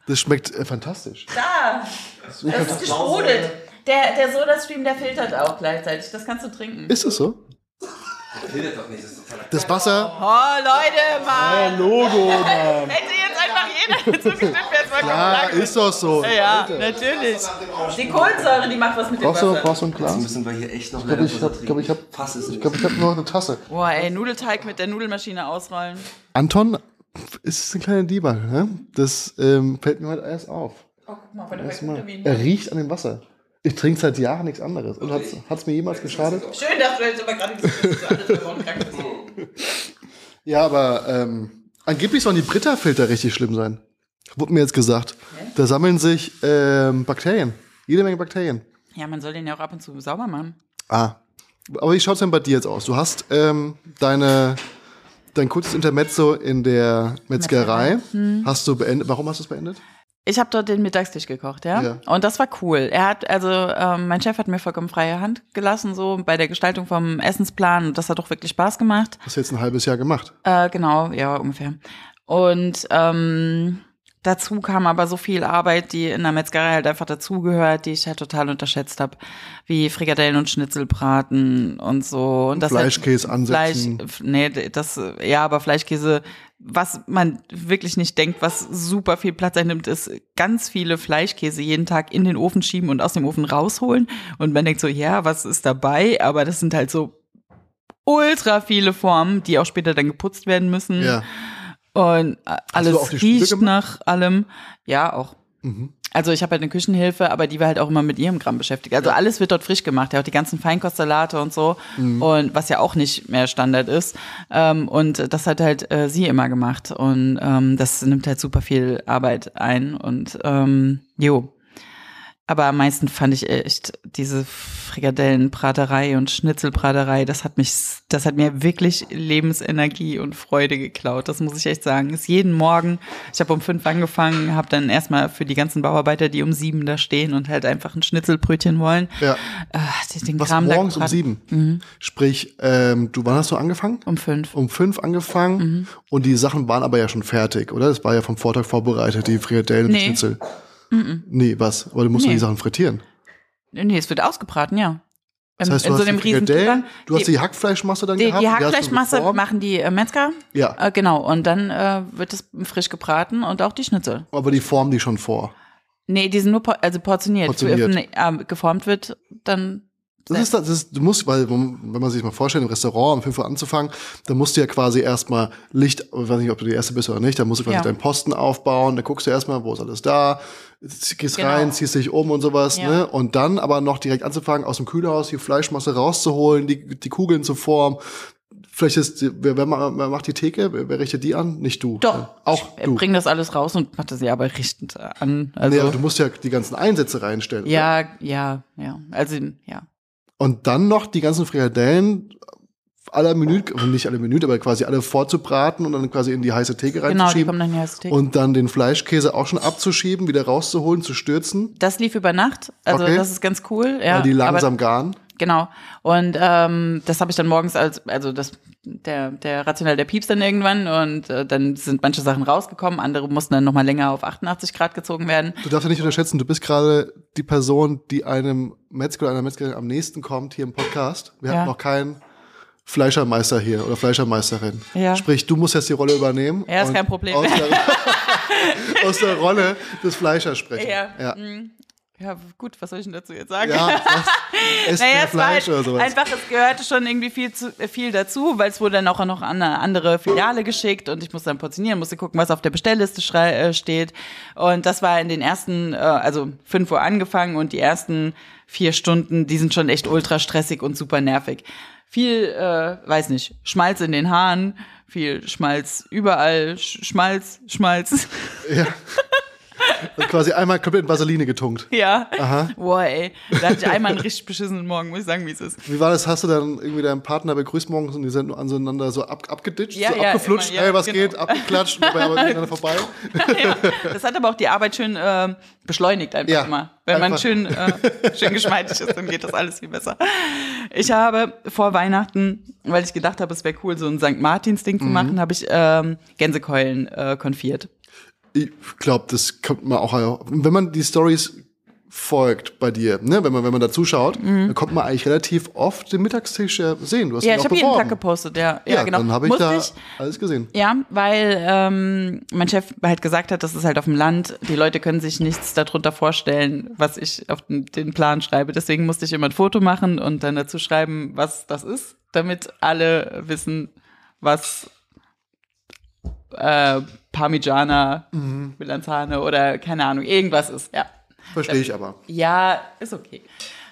Das schmeckt äh, fantastisch. Da! Das ist gesprudelt. Der, der Soda-Stream, der filtert auch gleichzeitig. Das kannst du trinken. Ist es so? Redet doch nicht, das ist total Das Wasser. Oh, Leute, Mann. Logo, Mann. Hätte jetzt einfach jeder zugestimmt, wäre es vollkommen klar ist doch so. Ja, natürlich. Die Kohlensäure, die macht was mit dem Brauchst du, Wasser. brauchst du ein Jetzt Glas? müssen wir hier echt noch Ich glaube, ich habe glaub, ich hab, Fass ist ich glaub, ich hab nur eine Tasse. Boah, ey, Nudelteig mit der Nudelmaschine ausrollen. Anton ist ein kleiner Dieber. Ne? Das ähm, fällt mir heute erst auf. Oh, guck mal, bei der Erst mal. Vitamin. Er riecht an dem Wasser. Ich trinke seit Jahren nichts anderes. Und hat es mir jemals geschadet? Schön, dass du jetzt aber gerade gesagt hast, dass alles krank bist. Ja, aber ähm, angeblich sollen die Britta-Filter richtig schlimm sein. Wurde mir jetzt gesagt. Da sammeln sich ähm, Bakterien. Jede Menge Bakterien. Ja, man soll den ja auch ab und zu sauber machen. Ah. Aber wie schaut's denn bei dir jetzt aus? Du hast ähm, deine dein kurzes Intermezzo in der Metzgerei. Hast du beendet? Warum hast du es beendet? Ich habe dort den Mittagstisch gekocht, ja? Ja. Und das war cool. Er hat, also ähm, mein Chef hat mir vollkommen freie Hand gelassen, so bei der Gestaltung vom Essensplan. Und das hat doch wirklich Spaß gemacht. Hast du jetzt ein halbes Jahr gemacht. Äh, genau, ja, ungefähr. Und ähm, dazu kam aber so viel Arbeit, die in der Metzgerei halt einfach dazugehört, die ich halt total unterschätzt habe. Wie Frikadellen und Schnitzelbraten und so. Und das halt- Fleischkäse ansetzen. Fleisch, nee, das, ja, aber Fleischkäse, was man wirklich nicht denkt, was super viel Platz einnimmt, ist ganz viele Fleischkäse jeden Tag in den Ofen schieben und aus dem Ofen rausholen. Und man denkt so, ja, was ist dabei? Aber das sind halt so ultra viele Formen, die auch später dann geputzt werden müssen. Ja. Und äh, alles riecht gemacht? nach allem. Ja, auch. Mhm. Also ich habe halt eine Küchenhilfe, aber die war halt auch immer mit ihrem Gramm beschäftigt. Also alles wird dort frisch gemacht, ja auch die ganzen Feinkostsalate und so Mhm. und was ja auch nicht mehr Standard ist. Ähm, und das hat halt äh, sie immer gemacht und ähm, das nimmt halt super viel Arbeit ein und ähm, jo. Aber am meisten fand ich echt diese Frikadellenbraterei und Schnitzelbraterei. Das hat mich, das hat mir wirklich Lebensenergie und Freude geklaut. Das muss ich echt sagen. Ist jeden Morgen. Ich habe um fünf angefangen, habe dann erstmal für die ganzen Bauarbeiter, die um sieben da stehen und halt einfach ein Schnitzelbrötchen wollen, Ja. äh, den, Was Kram da morgens um gebraten. sieben. Sprich, ähm, du wann hast du angefangen? Um fünf. Um fünf angefangen Mhm. und die Sachen waren aber ja schon fertig, oder? Das war ja vom Vortag vorbereitet, die Frikadellen und Nee. Schnitzel. Nee, was? Aber du musst Nee. die Sachen frittieren. Nee, es wird ausgebraten, ja. Das In- heißt, du in hast so einem Riesenteller. du hast die Hackfleischmasse dann Die, gehabt. die Hackfleischmasse machen die äh, Metzger. Ja. Äh, genau. Und dann äh, wird es frisch gebraten und auch die Schnitzel. Aber die formen die schon vor. Nee, die sind nur por also portioniert. Portioniert. Wenn äh, geformt wird, dann. Das ist, das ist, du musst, weil, wenn man sich mal vorstellt, im Restaurant um 5 Uhr anzufangen, dann musst du ja quasi erstmal Licht, ich weiß nicht, ob du die Erste bist oder nicht, dann musst du quasi Ja. deinen Posten aufbauen, dann guckst du erstmal, wo ist alles da, gehst Genau. rein, ziehst dich um und sowas, Ja. ne? Und dann aber noch direkt anzufangen, aus dem Kühlhaus die Fleischmasse rauszuholen, die, die Kugeln zu formen. Vielleicht ist, wer, wer, ma- wer macht die Theke? Wer, wer richtet die an? Nicht du. Doch. Auch ich du. bring das alles raus und mache sie aber richtend an. Also, nee, aber du musst ja die ganzen Einsätze reinstellen. oder? ja, ja, ja. Also, ja. Und dann noch die ganzen Frikadellen aller Minute, nicht alle Minute, aber quasi alle vorzubraten und dann quasi in die heiße Theke Genau, die reinzuschieben. kommen dann hier als Theke. und dann den Fleischkäse auch schon abzuschieben, wieder rauszuholen, zu stürzen, Das lief über Nacht. Also, Okay. das ist ganz cool. Ja, weil die aber- langsam garen. Genau. Und ähm, das habe ich dann morgens als, also das, der, der rational der Pieps dann irgendwann und äh, dann sind manche Sachen rausgekommen, andere mussten dann nochmal länger auf 88 Grad gezogen werden. Du darfst ja nicht unterschätzen, du bist gerade die Person, die einem Metzger oder einer Metzgerin am nächsten kommt hier im Podcast. Wir Ja. hatten noch keinen Fleischermeister hier oder Fleischermeisterin. Ja. Sprich, du musst jetzt die Rolle übernehmen. Ja, ist kein Problem. Aus der, aus der Rolle des Fleischers sprechen. Ja. ja. mm. Ja, gut, was soll ich denn dazu jetzt sagen? Ja, Naja, es war Fleisch halt oder sowas. einfach, es gehörte schon irgendwie viel, zu, äh, viel dazu, weil es wurde dann auch noch an eine andere Filiale geschickt und ich musste dann portionieren, musste gucken, was auf der Bestellliste äh, steht. Und das war in den ersten, äh, also 5 Uhr angefangen und die ersten vier Stunden, die sind schon echt ultra stressig und super nervig. Viel, äh, weiß nicht, Schmalz in den Haaren, viel Schmalz überall, Sch Schmalz, Schmalz. Ja. Und quasi einmal komplett in Vaseline getunkt. ja. Aha. Boah, ey. Da hatte ich einmal einen richtig beschissenen Morgen, muss ich sagen, wie es ist. Wie war das? Hast du dann irgendwie deinen Partner begrüßt morgens und die sind nur aneinander so ab, abgeditscht, Ja, so ja, abgeflutscht, immer, ja, ey, was genau. geht, abgeklatscht, dabei aber miteinander vorbei? Das hat aber auch die Arbeit schön äh, beschleunigt einfach Ja, immer. Wenn man einfach. schön, äh, schön geschmeidig ist, dann geht das alles viel besser. Ich habe vor Weihnachten, weil ich gedacht habe, es wäre cool, so ein St. Martins-Ding zu Mhm. machen, habe ich ähm, Gänsekeulen äh, konfiert. Ich glaube, das kommt man auch, wenn man die Stories folgt bei dir, ne? wenn man wenn man da zuschaut, dann kommt man eigentlich relativ oft den Mittagstisch sehen. Du hast Mhm. Ja, ich habe jeden. Tag gepostet, ja. Ja, Ja, genau. dann habe ich Musste da ich, alles gesehen. Ja, weil ähm, mein Chef halt gesagt hat, das ist halt auf dem Land. Die Leute können sich nichts darunter vorstellen, was ich auf den, den Plan schreibe. Deswegen musste ich immer ein Foto machen und dann dazu schreiben, was das ist, damit alle wissen, was äh, Parmigiana, Mhm. Melanzane oder keine Ahnung, irgendwas ist. Ja. Verstehe ich aber. Ja, ist okay.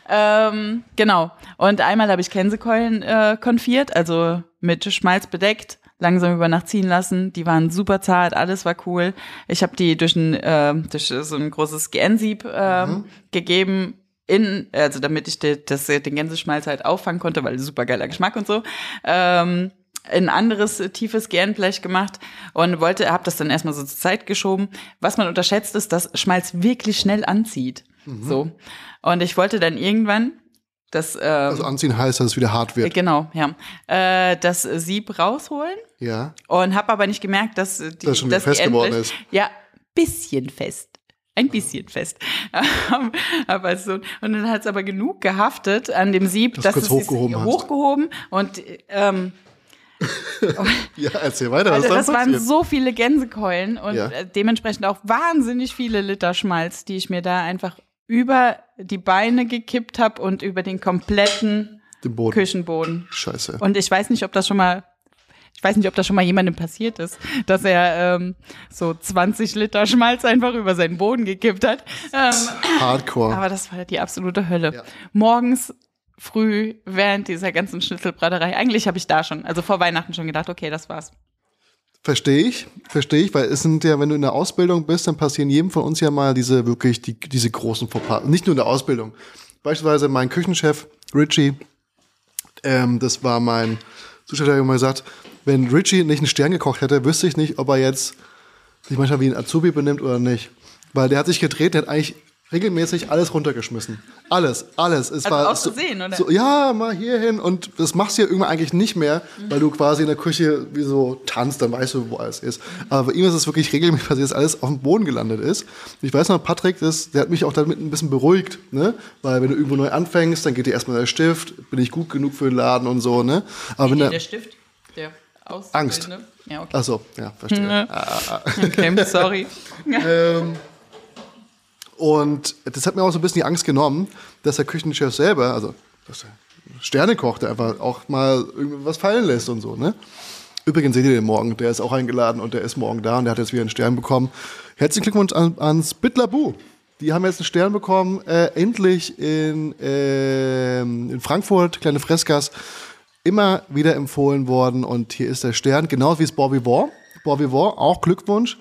Ähm, genau. Und einmal habe ich Gänsekeulen äh, konfiert, also mit Schmalz bedeckt, langsam über Nacht ziehen lassen. Die waren super zart, alles war cool. Ich habe die durch ein, äh, durch so ein großes GN-Sieb äh, gegeben. In, also damit ich de, das, den Gänseschmalz halt auffangen konnte, weil super geiler Geschmack und so. Ähm, ein anderes äh, tiefes Gernblech gemacht und wollte, habe das dann erstmal so zur Zeit geschoben. Was man unterschätzt ist, dass Schmalz wirklich schnell anzieht. So. Und ich wollte dann irgendwann das, ähm, Also anziehen heißt, dass es wieder hart wird. genau, ja, äh, das Sieb rausholen Ja. und habe aber nicht gemerkt, dass äh, die, Dass schon wieder fest geworden ist. Ja, bisschen fest. Ein bisschen fest. aber so, und dann hat es aber genug gehaftet an dem Sieb, Dass du dass es hochgehoben hochgehoben und ähm, Ja, erzähl weiter. Was also da das waren passiert. so viele Gänsekeulen und Ja. äh, dementsprechend auch wahnsinnig viele Liter Schmalz, die ich mir da einfach über die Beine gekippt habe und über den kompletten Den Boden. Küchenboden. Scheiße. Und ich weiß nicht, ob das schon mal, ich weiß nicht, ob das schon mal jemandem passiert ist, dass er ähm, so 20 Liter Schmalz einfach über seinen Boden gekippt hat. Ähm, Hardcore. aber das war die absolute Hölle. Ja. Morgens früh während dieser ganzen Schnitzelbraterei. Eigentlich habe ich da schon, also vor Weihnachten schon gedacht, okay, das war's. Verstehe ich, verstehe ich, weil es sind ja, wenn du in der Ausbildung bist, dann passieren jedem von uns ja mal diese wirklich, die, diese großen Fauxpas. Nicht nur in der Ausbildung. Beispielsweise mein Küchenchef, Richie, ähm, das war mein Zuschauer, der immer gesagt, wenn Richie nicht einen Stern gekocht hätte, wüsste ich nicht, ob er jetzt sich manchmal wie ein Azubi benimmt oder nicht. Weil der hat sich gedreht, der hat eigentlich regelmäßig alles runtergeschmissen. Alles, alles. Es Also war aus so, Versehen, oder? So, ja, mal hier hin. Und das machst du ja irgendwann eigentlich nicht mehr, weil du quasi in der Küche wie so tanzt, dann weißt du, wo alles ist. Aber bei ihm ist es wirklich regelmäßig passiert, dass alles auf dem Boden gelandet ist. Ich weiß noch, Patrick, das, der hat mich auch damit ein bisschen beruhigt, ne? Weil wenn du irgendwo neu anfängst, dann geht dir erstmal der Stift, bin ich gut genug für den Laden und so, ne? Aber wenn Nee, der, der Stift, der aus Angst. Ja, okay. ach so, ja, verstehe. Okay, sorry. Ähm, und das hat mir auch so ein bisschen die Angst genommen, dass der Küchenchef selber, also dass der Sternekoch, der einfach auch mal irgendwas fallen lässt und so, ne? Übrigens seht ihr den morgen, der ist auch eingeladen und der ist morgen da und der hat jetzt wieder einen Stern bekommen. Herzlichen Glückwunsch an, ans Bitlabu. Die haben jetzt einen Stern bekommen, äh, endlich in, ähm, in Frankfurt, kleine Freskas, immer wieder empfohlen worden und hier ist der Stern, genau wie es Bobby War. Bobby War, auch Glückwunsch.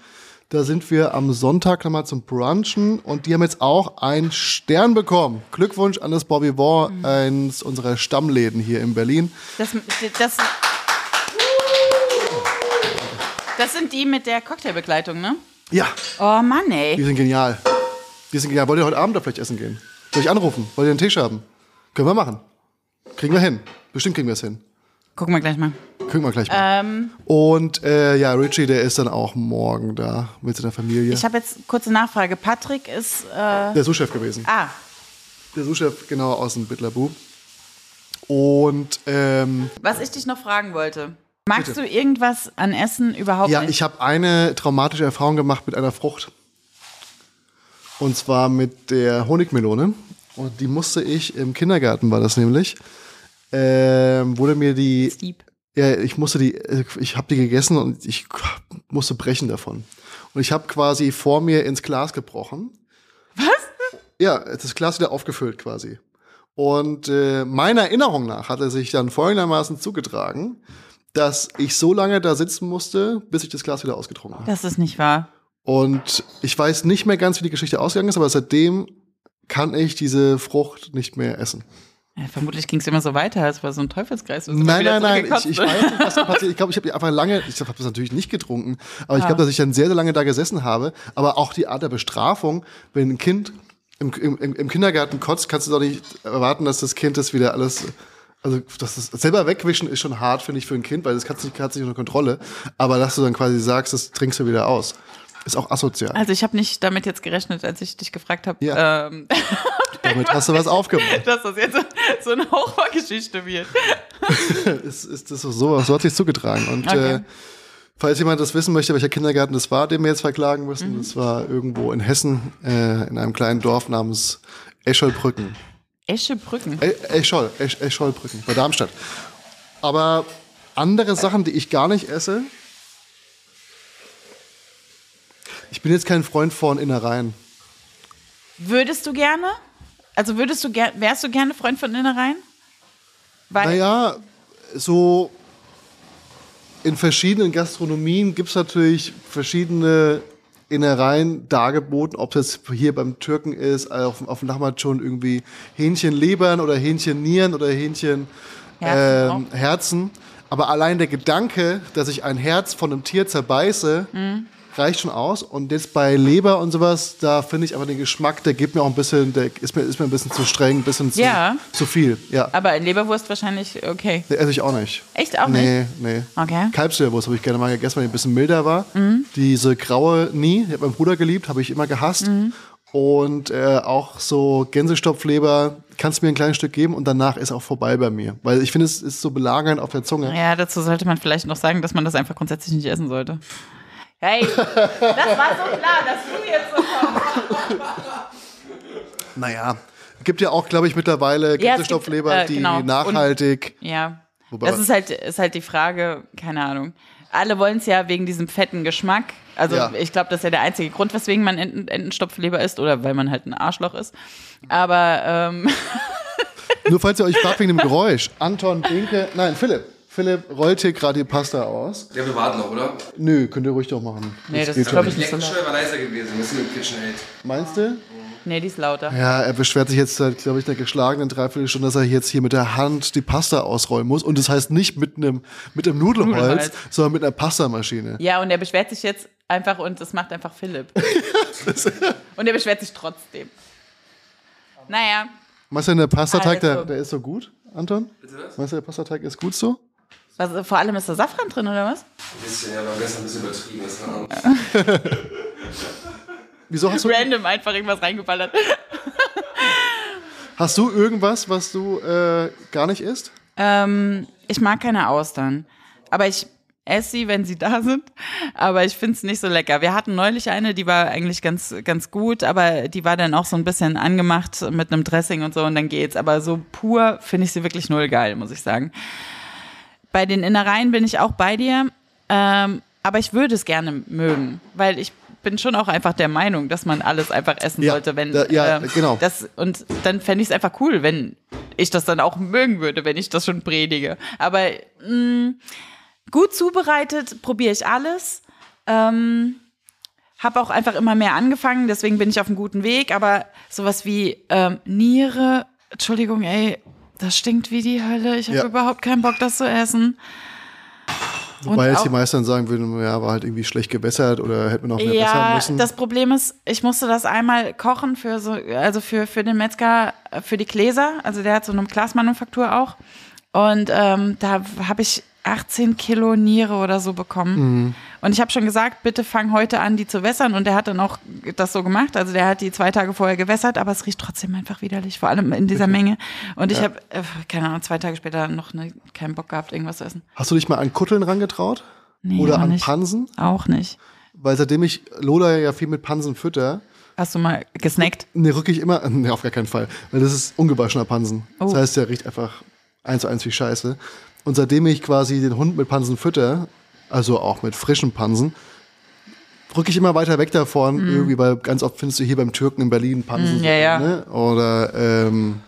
Da sind wir am Sonntag nochmal zum Brunchen und die haben jetzt auch einen Stern bekommen. Glückwunsch an das Bobby War, eins unserer Stammläden hier in Berlin. Das, das, das sind die mit der Cocktailbegleitung, ne? Ja, Oh Mann, die ey. sind genial. Die sind genial. Wollt ihr heute Abend da vielleicht essen gehen? Soll ich anrufen? Wollt ihr einen Tisch haben? Können wir machen. Kriegen wir hin. Bestimmt kriegen wir es hin. Gucken wir gleich mal. Kriegen wir gleich mal. Ähm, Und äh, ja, Richie, der ist dann auch morgen da mit seiner Familie. ich habe jetzt kurze Nachfrage. Patrick ist. Äh, der Sous-Chef gewesen. ah, Der Sous-Chef, genau, aus dem Bitlabu. Und ähm, was ich dich noch fragen wollte. Magst du irgendwas an Essen überhaupt ja, nicht? ich habe eine traumatische Erfahrung gemacht mit einer Frucht. Und zwar mit der Honigmelone. Und die musste ich im Kindergarten, war das nämlich. Ähm, wurde mir die Steve. Ja, ich musste die, ich habe die gegessen und ich musste brechen davon. Und ich habe quasi vor mir ins Glas gebrochen. Was? Ja, das Glas wieder aufgefüllt quasi. Und äh, meiner Erinnerung nach hat er sich dann folgendermaßen zugetragen, dass ich so lange da sitzen musste, bis ich das Glas wieder ausgetrunken habe. Das ist nicht wahr. Und ich weiß nicht mehr ganz, wie die Geschichte ausgegangen ist, aber seitdem kann ich diese Frucht nicht mehr essen. Ja, vermutlich ging es immer so weiter. Es war so ein Teufelskreis. Nein, nein, nein. Ich, ich weiß nicht, was da passiert. Ich glaube, ich habe einfach lange, ich habe das natürlich nicht getrunken, aber ich Ah. glaube, dass ich dann sehr, sehr lange da gesessen habe. Aber auch die Art der Bestrafung, wenn ein Kind im, im, im Kindergarten kotzt, kannst du doch nicht erwarten, dass das Kind das wieder alles. Also das ist, selber wegwischen ist schon hart, finde ich, für ein Kind, weil das kannst du nicht, kannst nicht unter Kontrolle. Aber dass du dann quasi sagst, das trinkst du wieder aus. Ist auch asozial. Also ich habe nicht damit jetzt gerechnet, als ich dich gefragt habe, Ja. ähm, Damit hast du was aufgemacht. dass das jetzt so, eine Horrorgeschichte wird. ist, ist das so, so hat sich zugetragen. Und Okay. äh, falls jemand das wissen möchte, welcher Kindergarten das war, den wir jetzt verklagen müssen, Mhm. das war irgendwo in Hessen, äh, in einem kleinen Dorf namens Escholbrücken. Eschebrücken. E Eschol, Esch Escholbrücken, bei Darmstadt. Aber andere Sachen, die ich gar nicht esse. Ich bin jetzt kein Freund von Innereien. Würdest du gerne? Also würdest du wärst du gerne Freund von Innereien? Weil Naja, so in verschiedenen Gastronomien gibt es natürlich verschiedene Innereien dargeboten, ob das hier beim Türken ist, auf, auf dem Nachbarn schon irgendwie Hähnchenlebern oder Hähnchennieren oder Hähnchen Herzen ähm, Herzen. Aber allein der Gedanke, dass ich ein Herz von einem Tier zerbeiße, Mhm. Reicht schon aus. Und jetzt bei Leber und sowas, da finde ich aber den Geschmack, der gibt mir auch ein bisschen, der ist mir, ist mir ein bisschen zu streng, ein bisschen zu, Ja. zu viel. Ja. aber in Leberwurst wahrscheinlich okay. Nee, esse ich auch nicht. Echt auch Nee, nee. Okay. Kalbsleberwurst habe ich gerne mal gegessen, weil die ein bisschen milder war. Mhm. Diese graue nie, die hat mein Bruder geliebt, habe ich immer gehasst. Mhm. Und äh, auch so Gänsestopfleber, kannst du mir ein kleines Stück geben und danach ist auch vorbei bei mir. Weil ich finde, es ist so belagernd auf der Zunge. Ja, dazu sollte man vielleicht noch sagen, dass man das einfach grundsätzlich nicht essen sollte. Hey, das war so klar, dass du jetzt so kommst. Naja, gibt ja auch, glaube ich, mittlerweile Ja, Gänsestopfleber, äh, die genau. Und- nachhaltig. Ja. Wobei- das ist halt, ist halt die Frage, keine Ahnung. Alle wollen es ja wegen diesem fetten Geschmack. Also Ja. ich glaube, das ist ja der einzige Grund, weswegen man Enten, Entenstopfleber isst oder weil man halt ein Arschloch ist. Aber ähm, Nur falls ihr euch fragt wegen dem Geräusch. Anton, Binke, nein, Philipp. Philipp rollt hier gerade die Pasta aus. Ja, wir warten noch, oder? Nö, könnt ihr ruhig doch machen. nee, das geht ist glaube ich schon. nicht so war leiser gewesen, wir sind im KitchenAid. Meinst du? Nee, die ist lauter. Ja, er beschwert sich jetzt seit, glaube ich, einer geschlagenen Dreiviertelstunde, dass er jetzt hier mit der Hand die Pasta ausrollen muss. Und das heißt nicht mit einem, mit einem Nudelholz, Nudelholz. sondern mit einer Pastamaschine. Ja, und er beschwert sich jetzt einfach und das macht einfach Philipp. und er beschwert sich trotzdem. Naja, Meinst du, der Pastateig, der, Also. der ist so gut, Anton? Bitte was? Meinst du, der Pastateig ist gut so? Was, vor allem ist da Safran drin, oder was? Ein bisschen, ja, aber gestern ein bisschen übertrieben. Das war Wieso hast du, Random einfach irgendwas reingeballert. hast du irgendwas, was du äh, gar nicht isst? Ähm, ich mag keine Austern. Aber ich esse sie, wenn sie da sind. Aber ich finde es nicht so lecker. Wir hatten neulich eine, die war eigentlich ganz, ganz gut, aber die war dann auch so ein bisschen angemacht mit einem Dressing und so und dann geht's. Aber so pur finde ich sie wirklich null geil, muss ich sagen. Bei den Innereien bin ich auch bei dir. Ähm, aber ich würde es gerne mögen, weil ich bin schon auch einfach der Meinung, dass man alles einfach essen Ja, sollte, wenn da- ja, ähm, genau. das und dann fände ich es einfach cool, wenn ich das dann auch mögen würde, wenn ich das schon predige. Aber mh, gut zubereitet probiere ich alles. Ähm, habe auch einfach immer mehr angefangen, deswegen bin ich auf einem guten Weg. Aber sowas wie ähm, Niere, Entschuldigung, ey, das stinkt wie die Hölle. Ich habe Ja. überhaupt keinen Bock, das zu essen. Wobei jetzt die meisten sagen würden, ja, war halt irgendwie schlecht gewässert oder hätten wir noch mehr wässern Ja, müssen. das Problem ist, ich musste das einmal kochen für so, also für, für den Metzger, äh, für die Gläser. Also der hat so eine Glasmanufaktur auch. Und ähm, da habe ich 18 Kilo Niere oder so bekommen. Mhm. Und ich habe schon gesagt, bitte fang heute an, die zu wässern. Und der hat dann auch das so gemacht. Also der hat die zwei Tage vorher gewässert, aber es riecht trotzdem einfach widerlich, vor allem in dieser Menge. Und ich habe, äh, keine Ahnung, zwei Tage später noch ne, keinen Bock gehabt, irgendwas zu essen. Hast du dich mal an Kutteln rangetraut? Nee, oder an nicht. Pansen? Auch nicht. Weil seitdem ich Lola ja viel mit Pansen fütter, Hast du mal gesnackt? ne, rücke ich immer, ne, auf gar keinen Fall, weil das ist ungewaschener Pansen. Das Oh. heißt, der riecht einfach eins zu eins wie Scheiße. Und seitdem ich quasi den Hund mit Pansen fütter, also auch mit frischen Pansen, rücke ich immer weiter weg davon, irgendwie, weil ganz oft findest du hier beim Türken in Berlin Pansen. Mm, ja, ja. Ne? Oder ähm,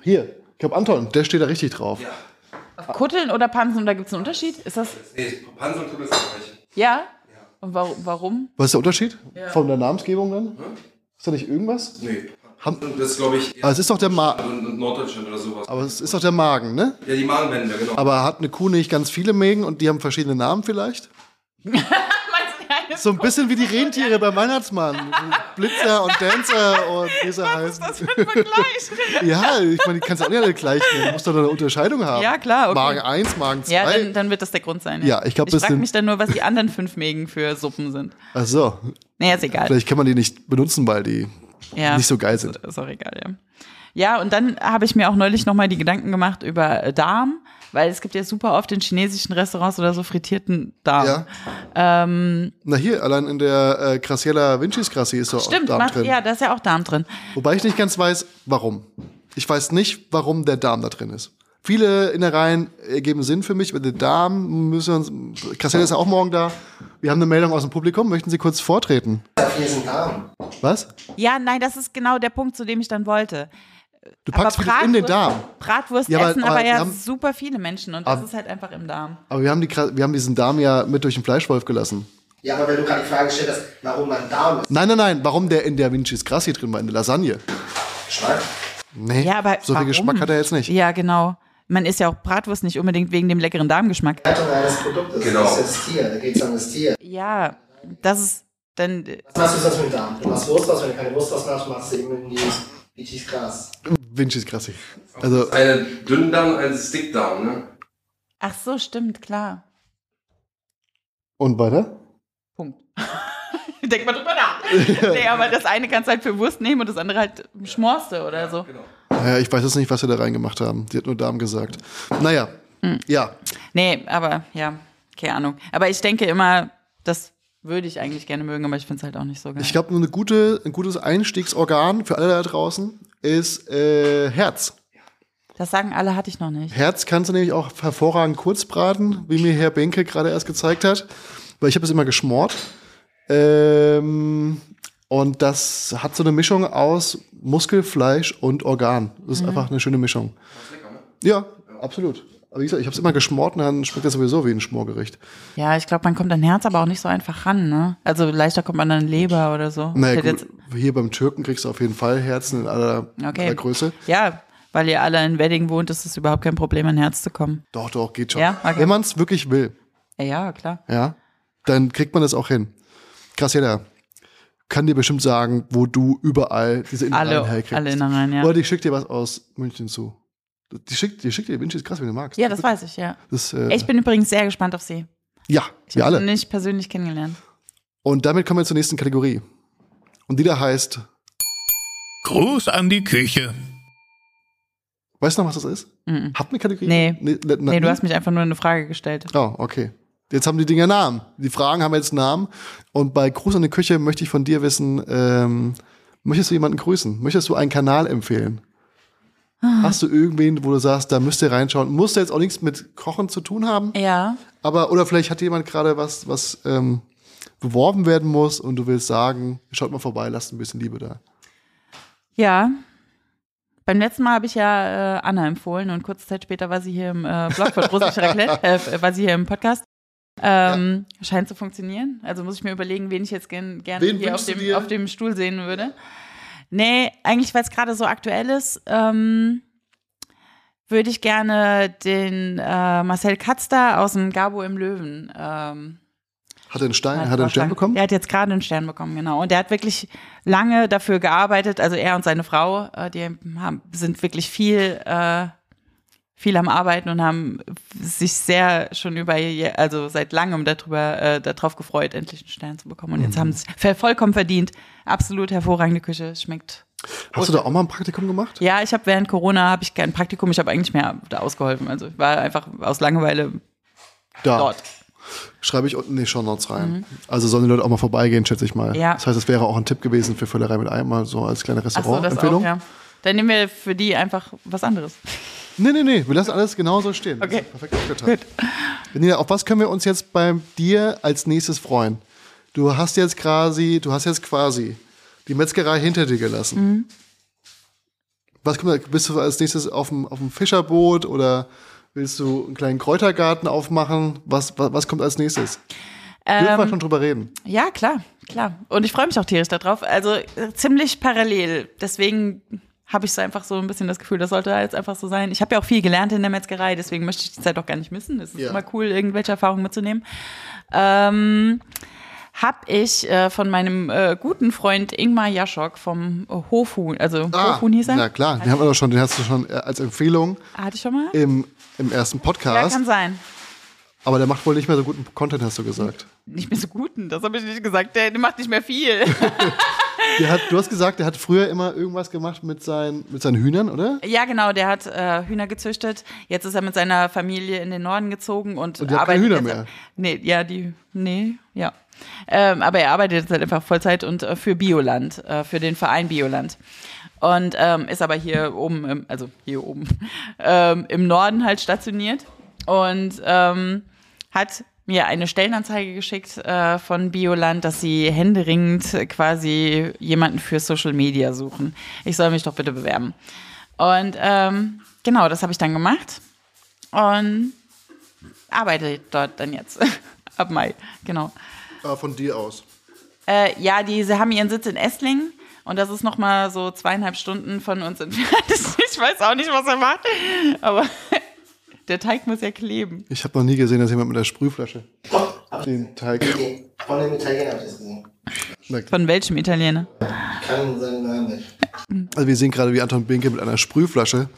hier, ich glaube Anton, der steht da richtig drauf. Kutteln oder Pansen, da gibt es einen Unterschied? Ist das? Nee, Pansen und Kürbis sind gleich. Ja? Und warum? warum? Was ist der Unterschied von der Namensgebung dann? Ist da nicht irgendwas? Nee. Ham- das ist, glaube ich, Aber es ist doch der Ma und, und Norddeutschland oder sowas. aber es ist doch der Magen, ne? Ja, die Magenwände, genau. Aber hat eine Kuh nicht ganz viele Mägen und die haben verschiedene Namen vielleicht? Meinst du, So ein bisschen wie die Rentiere beim Weihnachtsmann. Blitzer und Dancer und wie sie heißen. Das für ein Vergleich. Ja, ich meine, die kannst du auch nicht alle gleich nehmen. Du musst doch eine Unterscheidung haben. Ja, klar, okay. Magen 1, Magen 2. Ja, dann, dann wird das der Grund sein. Ja, ich glaub, Ich frage mich dann nur, was die anderen fünf Mägen für Suppen sind. Ach so. Naja, ist egal. Vielleicht kann man die nicht benutzen, weil die ja. nicht so geil sind. Ist auch egal, ja. Ja, und dann habe ich mir auch neulich nochmal die Gedanken gemacht über äh, Darm, weil es gibt ja super oft in chinesischen Restaurants oder so frittierten Darm. Ja. Ähm, Na hier, allein in der äh, Graciela Vincis Grassi ist auch stimmt, Darm macht, drin. ja, da ist ja auch Darm drin. Wobei ich nicht ganz weiß, warum. Ich weiß nicht, warum der Darm da drin ist. Viele Innereien ergeben Sinn für mich, aber der Darm müssen wir uns. Graciela ist ja auch morgen da. Wir haben eine Meldung aus dem Publikum. Möchten Sie kurz vortreten? Hier ist ein Darm. Was? Ja, nein, das ist genau der Punkt, zu dem ich dann wollte. Du packst wieder in den Darm. Bratwurst Ja, aber- essen aber, aber ja haben- super viele Menschen und das Aber- ist halt einfach im Darm. Aber wir haben, die, wir haben diesen Darm ja mit durch den Fleischwolf gelassen. Ja, aber wenn du gerade die Frage gestellt hast, warum man Darm ist. Nein, nein, nein. Warum der in der Vincis Grassi drin war, in der Lasagne? Geschmack. Nee, Ja, aber so warum? viel Geschmack hat er jetzt nicht. Ja, genau. Man isst ja auch Bratwurst nicht unbedingt wegen dem leckeren Darmgeschmack. Haltung eines Produktes. Genau. Das ist das Tier. Da geht es um das Tier. Ja, das ist dann Was machst du sonst mit dem Darm? Du machst Wurst was, wenn du keine Wurst was machst, machst du die Vitis Gras. Vincis Grassi. Also, Eine Dünndarm und ein Stickdarm, ne? Ach so, stimmt, klar. und weiter? Punkt. Denk mal drüber nach. nee, aber das eine kannst du halt für Wurst nehmen und das andere halt Schmorste oder so. Genau. Naja, ich weiß jetzt nicht, was wir da reingemacht haben. Die hat nur Darm gesagt. Naja, Hm. ja. Nee, aber ja, keine Ahnung. Aber ich denke immer, das würde ich eigentlich gerne mögen, aber ich finde es halt auch nicht so geil. Ich glaube, eine gute, ein gutes Einstiegsorgan für alle da draußen ist äh, Herz. das sagen alle, hatte ich noch nicht. Herz kannst du nämlich auch hervorragend kurz braten, wie mir Herr Benke gerade erst gezeigt hat. Weil ich habe es immer geschmort. Ähm, und das hat so eine Mischung aus Muskel, Fleisch und Organ. Das ist Mhm. einfach eine schöne Mischung. Ja, absolut. Aber wie gesagt, ich habe es immer geschmort und dann schmeckt das sowieso wie ein Schmorgericht. Ja, ich glaube, man kommt an Herz aber auch nicht so einfach ran, ne? Also leichter kommt man an Leber oder so. Naja, gut, hier beim Türken kriegst du auf jeden Fall Herzen in aller, Okay. aller Größe. Ja, weil ihr alle in Wedding wohnt, ist es überhaupt kein Problem, an Herz zu kommen. Doch, doch, geht schon. Ja, okay. Wenn man es wirklich will, Ja, ja, klar. ja, dann kriegt man das auch hin. Krass, jeder kann dir bestimmt sagen, wo du überall diese Innereien Alle, herkriegst. alle Innereien, ja. Oder die schickt dir was aus München zu. Die schickt, die schickt dir Vinci ist krass, wenn du magst. Ja, das weiß ich, ja. Das, äh, Ich bin übrigens sehr gespannt auf sie. ja, Ich wir habe alle. sie nicht persönlich kennengelernt. Und damit kommen wir zur nächsten Kategorie. Und die da heißt, Gruß an die Küche. weißt du noch, was das ist? Mhm. Hat eine Kategorie? Nee. Nee, na, Nee, du hast mich einfach nur eine Frage gestellt. Oh, okay. Jetzt haben die Dinger Namen. Die Fragen haben jetzt Namen. Und bei Gruß an die Küche möchte ich von dir wissen, ähm, möchtest du jemanden grüßen? Möchtest du einen Kanal empfehlen? Ah. Hast du irgendwen, wo du sagst, da müsst ihr reinschauen? Muss der jetzt auch nichts mit Kochen zu tun haben? Ja. Aber, oder vielleicht hat jemand gerade was, was ähm, beworben werden muss und du willst sagen, schaut mal vorbei, lasst ein bisschen Liebe da. Ja. Beim letzten Mal habe ich ja äh, Anna empfohlen und kurze Zeit später war sie hier im äh, Blog von Russisch Raclette, äh, war sie hier im Podcast. Ähm, Scheint zu funktionieren. Also muss ich mir überlegen, wen ich jetzt gern, gerne Wen hier auf dem, auf dem Stuhl sehen würde. Nee, eigentlich, weil es gerade so aktuell ist, ähm, würde ich gerne den äh, Marcel Katz da aus dem Gabo im Löwen ähm, Hat er einen Stein, hat er einen Stern bekommen? Der hat jetzt gerade einen Stern bekommen, genau. Und der hat wirklich lange dafür gearbeitet, also er und seine Frau, äh, die haben, sind wirklich viel, äh, viel am Arbeiten und haben sich sehr schon über, also seit langem darüber, äh, darauf gefreut, endlich einen Stern zu bekommen. Und jetzt Mhm. haben sie es vollkommen verdient. Absolut hervorragende Küche, schmeckt. Hast du da auch mal ein Praktikum gemacht? Ja, ich habe während Corona habe ich kein Praktikum, ich habe eigentlich mehr da ausgeholfen. Also ich war einfach aus Langeweile Da. dort. Schreibe ich unten in die Show Notes rein. Also sollen die Leute auch mal vorbeigehen, schätze ich mal. Mhm. Ja. Das heißt, es wäre auch ein Tipp gewesen für Völlerei mit Ei, mal so als kleine Ach so, Restaurant-Empfehlung. ja. Dann nehmen wir für die einfach was anderes. Nee, nee, nee, wir lassen alles genauso stehen. Okay. Perfekt aufgeteilt. Benina, auf was können wir uns jetzt bei dir als nächstes freuen? Du hast jetzt quasi, du hast jetzt quasi die Metzgerei hinter dir gelassen. Mhm. Was kommt, bist du als nächstes auf dem, auf dem Fischerboot oder willst du einen kleinen Kräutergarten aufmachen? Was, was, was kommt als nächstes? Dürfen wir Ähm, schon drüber reden? Ja, klar, klar. Und ich freue mich auch tierisch darauf. Also äh, ziemlich parallel. Deswegen habe ich so einfach so ein bisschen das Gefühl, das sollte jetzt einfach so sein. Ich habe ja auch viel gelernt in der Metzgerei, deswegen möchte ich die Zeit auch gar nicht missen. Es ist Ja. immer cool, irgendwelche Erfahrungen mitzunehmen. Ähm, habe ich äh, von meinem äh, guten Freund Ingmar Jaschok vom äh, Hofhuhn, also Hofhuhn hieß er. Ah, Na klar, den haben wir doch schon, den hast du schon äh, als Empfehlung Hatte ich schon mal? im, im ersten Ja, Podcast. kann sein. aber der macht wohl nicht mehr so guten Content, hast du gesagt. Nicht mehr so guten, das habe ich nicht gesagt. Der macht nicht mehr viel. Der hat, du hast gesagt, der hat früher immer irgendwas gemacht mit seinen, mit seinen Hühnern, oder? ja, genau, der hat äh, Hühner gezüchtet. Jetzt ist er mit seiner Familie in den Norden gezogen und, Und hat keine arbeitet Hühner mehr? Nee, ja, die, nee, ja. Ähm, aber er arbeitet jetzt halt einfach Vollzeit und äh, für Bioland, äh, für den Verein Bioland. Und ähm, ist aber hier oben, im, also hier oben, ähm, im Norden halt stationiert und ähm, hat mir eine Stellenanzeige geschickt äh, von Bioland, dass sie händeringend quasi jemanden für Social Media suchen. Ich soll mich doch bitte bewerben. Und ähm, genau, das habe ich dann gemacht und arbeite dort dann jetzt ab Mai, genau. Ah, von dir aus. Äh, ja, die, sie haben ihren Sitz in Esslingen und das ist noch mal so zweieinhalb Stunden von uns entfernt. Ich weiß auch nicht, was er macht, aber der Teig muss ja kleben. Ich habe noch nie gesehen, dass jemand mit der Sprühflasche den Teig. Von dem Italiener habe ich das gesehen. Von welchem Italiener? Kann seinen Namen nicht. Also wir sehen gerade, wie Anton Binke mit einer Sprühflasche,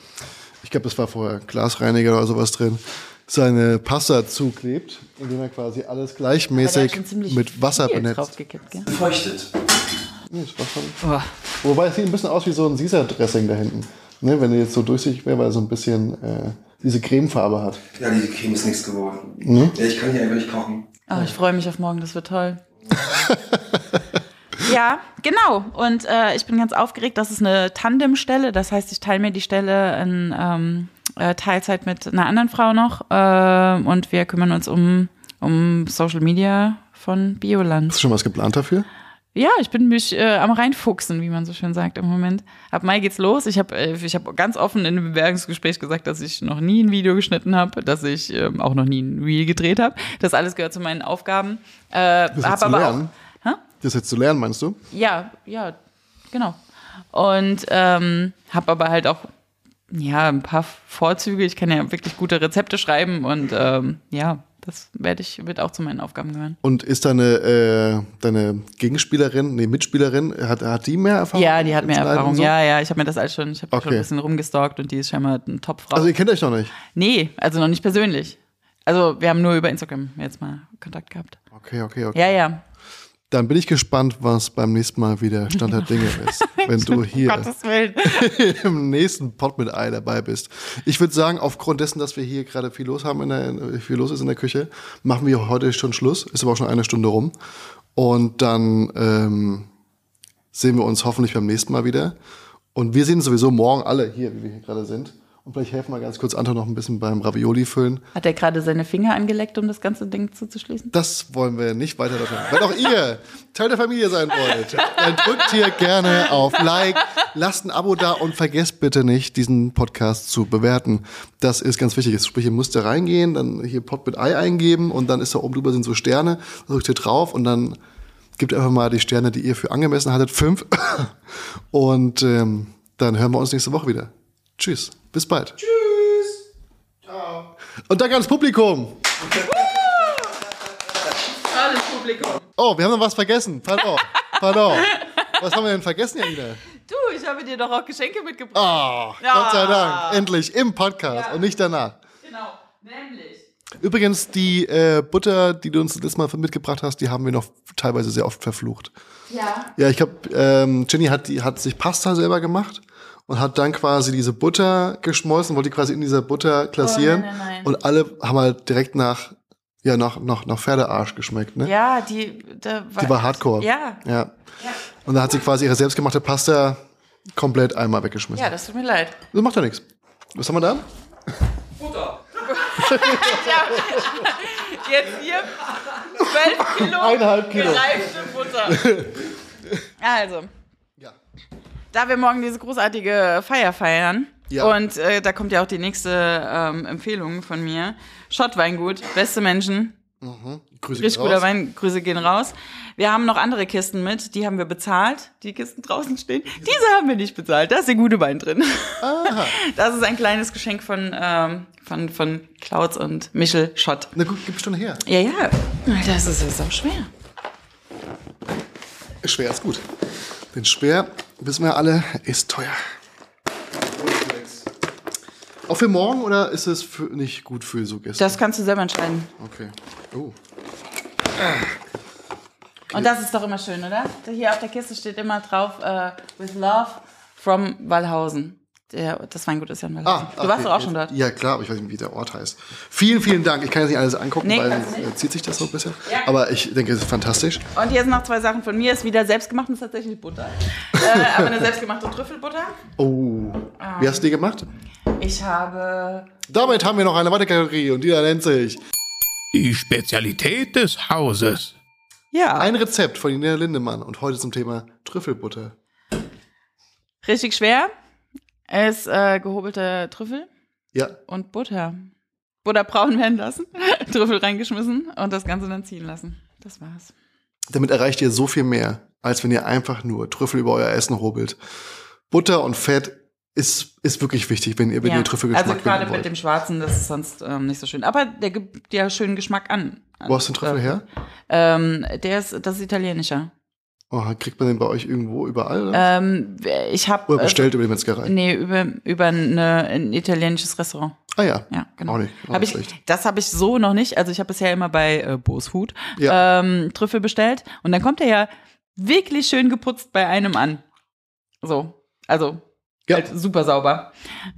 ich glaube, das war vorher Glasreiniger oder sowas drin, seine Pasta zuklebt, indem er quasi alles gleichmäßig mit Wasser viel benetzt. draufgekippt, gell? Feuchtet. Nee, das war schon. Oh. Wobei es sieht ein bisschen aus wie so ein Caesar-Dressing da hinten. Ne, wenn er jetzt so durchsichtig wäre, weil er so ein bisschen äh, diese Cremefarbe hat. Ja, die Creme ist nichts geworden. Mhm. Ja, ich kann hier einfach nicht kochen. Ah, ich freue mich auf morgen, das wird toll. ja, genau. Und äh, ich bin ganz aufgeregt. Das ist eine Tandemstelle. Das heißt, ich teile mir die Stelle in ähm, äh, Teilzeit mit einer anderen Frau noch. Äh, und wir kümmern uns um, um Social Media von Bioland. Hast du schon was geplant dafür? Ja, ich bin mich äh, am reinfuchsen, wie man so schön sagt im Moment. Ab Mai geht's los. Ich habe äh, ich hab ganz offen in einem Bewerbungsgespräch gesagt, dass ich noch nie ein Video geschnitten habe, dass ich ähm, auch noch nie ein Reel gedreht habe. Das alles gehört zu meinen Aufgaben. Äh, Das hab jetzt zu aber lernen? auch, hä? Das jetzt zu lernen, meinst du? Ja, ja, genau. Und ähm, habe aber halt auch ja ein paar Vorzüge. Ich kann ja wirklich gute Rezepte schreiben und ähm, ja, das werde ich wird auch zu meinen Aufgaben gehören. Und ist deine, äh, deine Gegenspielerin, nee, Mitspielerin, hat, hat die mehr Erfahrung? Ja, die hat mehr Erfahrung. so? Ja, ja, ich habe mir das alles schon, ich habe Okay. schon ein bisschen rumgestalkt und die ist scheinbar eine Topfrau. Also ihr kennt euch noch nicht? nee, also noch nicht persönlich. Also wir haben nur über Instagram jetzt mal Kontakt gehabt. Okay, okay, okay. Ja, ja. Dann bin ich gespannt, was beim nächsten Mal wieder Stand der Dinge ist, wenn du hier im nächsten Pot mit Ei dabei bist. Ich würde sagen, aufgrund dessen, dass wir hier gerade viel los haben, in der, viel los ist in der Küche, machen wir heute schon Schluss. Ist aber auch schon eine Stunde rum. Und dann ähm, sehen wir uns hoffentlich beim nächsten Mal wieder. Und wir sehen sowieso morgen alle hier, wie wir hier gerade sind. Und vielleicht helfen wir ganz kurz Anton noch ein bisschen beim Ravioli füllen. Hat er gerade seine Finger angeleckt, um das ganze Ding zuzuschließen? Das wollen wir nicht weiter davon. Wenn auch ihr Teil der Familie sein wollt, dann drückt hier gerne auf Like, lasst ein Abo da und vergesst bitte nicht, diesen Podcast zu bewerten. Das ist ganz wichtig. Sprich, ihr müsst da reingehen, dann hier Pot mit Ei eingeben und dann ist da oben drüber sind so Sterne, drückt ihr drauf und dann gebt einfach mal die Sterne, die ihr für angemessen haltet, fünf. Und ähm, dann hören wir uns nächste Woche wieder. Tschüss, bis bald. Tschüss. Ciao. Und danke ans Publikum. Alles Publikum. Oh, wir haben noch was vergessen. Pardon. Pardon. Was haben wir denn vergessen, Janina? Du, ich habe dir doch auch Geschenke mitgebracht. Oh, Ja. Gott sei Dank. Endlich im Podcast Ja. und nicht danach. Genau, nämlich. Übrigens, die äh, Butter, die du uns das Mal mitgebracht hast, die haben wir noch teilweise sehr oft verflucht. Ja. Ja, ich glaube, ähm, Ginny hat, die, hat sich Pasta selber gemacht und hat dann quasi diese Butter geschmolzen, wollte die quasi in dieser Butter klassieren. Oh, nein, nein, nein. Und alle haben halt direkt nach, ja, nach, nach, nach Pferdearsch geschmeckt, ne? Ja, die, da Die war hardcore. Ja. ja. Und dann hat sie quasi ihre selbstgemachte Pasta komplett einmal weggeschmissen. Ja, das tut mir leid. Das macht ja nichts. Was haben wir da? Jetzt hier 12 Kilo Eineinhalb Kilo. gereifte Butter. Also, Ja. Da wir morgen diese großartige Feier feiern, Ja. und äh, da kommt ja auch die nächste ähm, Empfehlung von mir. Schottweingut, beste Menschen, Grüße richtig gehen guter raus. Wein, Grüße gehen raus. Wir haben noch andere Kisten mit, die haben wir bezahlt, die Kisten draußen stehen. Diese haben wir nicht bezahlt, da ist der gute Wein drin. Das ist ein kleines Geschenk von, ähm, von, von Klaus und Michel Schott. Na gut, gib schon her. Ja, ja, das ist jetzt auch schwer. Schwer ist gut. Denn schwer, wissen wir alle, ist teuer. Auch für morgen oder ist es für, nicht gut für so Gäste? Das kannst du selber entscheiden. okay. Oh. Und das ist doch immer schön, oder? Hier auf der Kiste steht immer drauf, äh, with love from Wallhausen. Der, das Weingut ist ja in Wallhausen. Ah, du warst okay. doch auch schon dort. Ja, klar, aber ich weiß nicht, wie der Ort heißt. Vielen, vielen Dank. Ich kann jetzt nicht alles angucken, Nee, weil äh, zieht sich das so ein bisschen. Ja. Aber ich denke, es ist fantastisch. Und hier sind noch zwei Sachen von mir. Ist wieder selbstgemacht und ist tatsächlich Butter. äh, aber eine selbstgemachte Trüffelbutter. Oh. Wie hast du die gemacht? Ich habe Damit haben wir noch eine weitere Kategorie und die da nennt sich Die Spezialität des Hauses. ja ein Rezept von Nina Lindemann und heute zum Thema Trüffelbutter. richtig schwer. Ist äh, gehobelte Trüffel Ja, und Butter. Butter braun werden lassen, Trüffel reingeschmissen und das Ganze dann ziehen lassen. Das war's. damit erreicht ihr so viel mehr, als wenn ihr einfach nur Trüffel über euer Essen hobelt. Butter und Fett ist, ist wirklich wichtig, wenn ihr, wenn ihr Trüffelgeschmack also gerade mit dem Schwarzen, das ist sonst ähm, nicht so schön. Aber der gibt ja schönen Geschmack an. Wo hast du den Trüffel her? Ähm, der ist, das ist italienischer. Oh, kriegt man den bei euch irgendwo überall? Ähm, ich habe oder bestellt über die Metzgerei? nee über über eine, ein italienisches Restaurant. Ah ja. Ja, genau. Auch nicht. Auch Hab nicht ich, das habe ich so noch nicht. Also ich habe bisher immer bei äh, Bose Food Ja. ähm, Trüffel bestellt und dann kommt er ja wirklich schön geputzt bei einem an. So, also Ja. halt super sauber.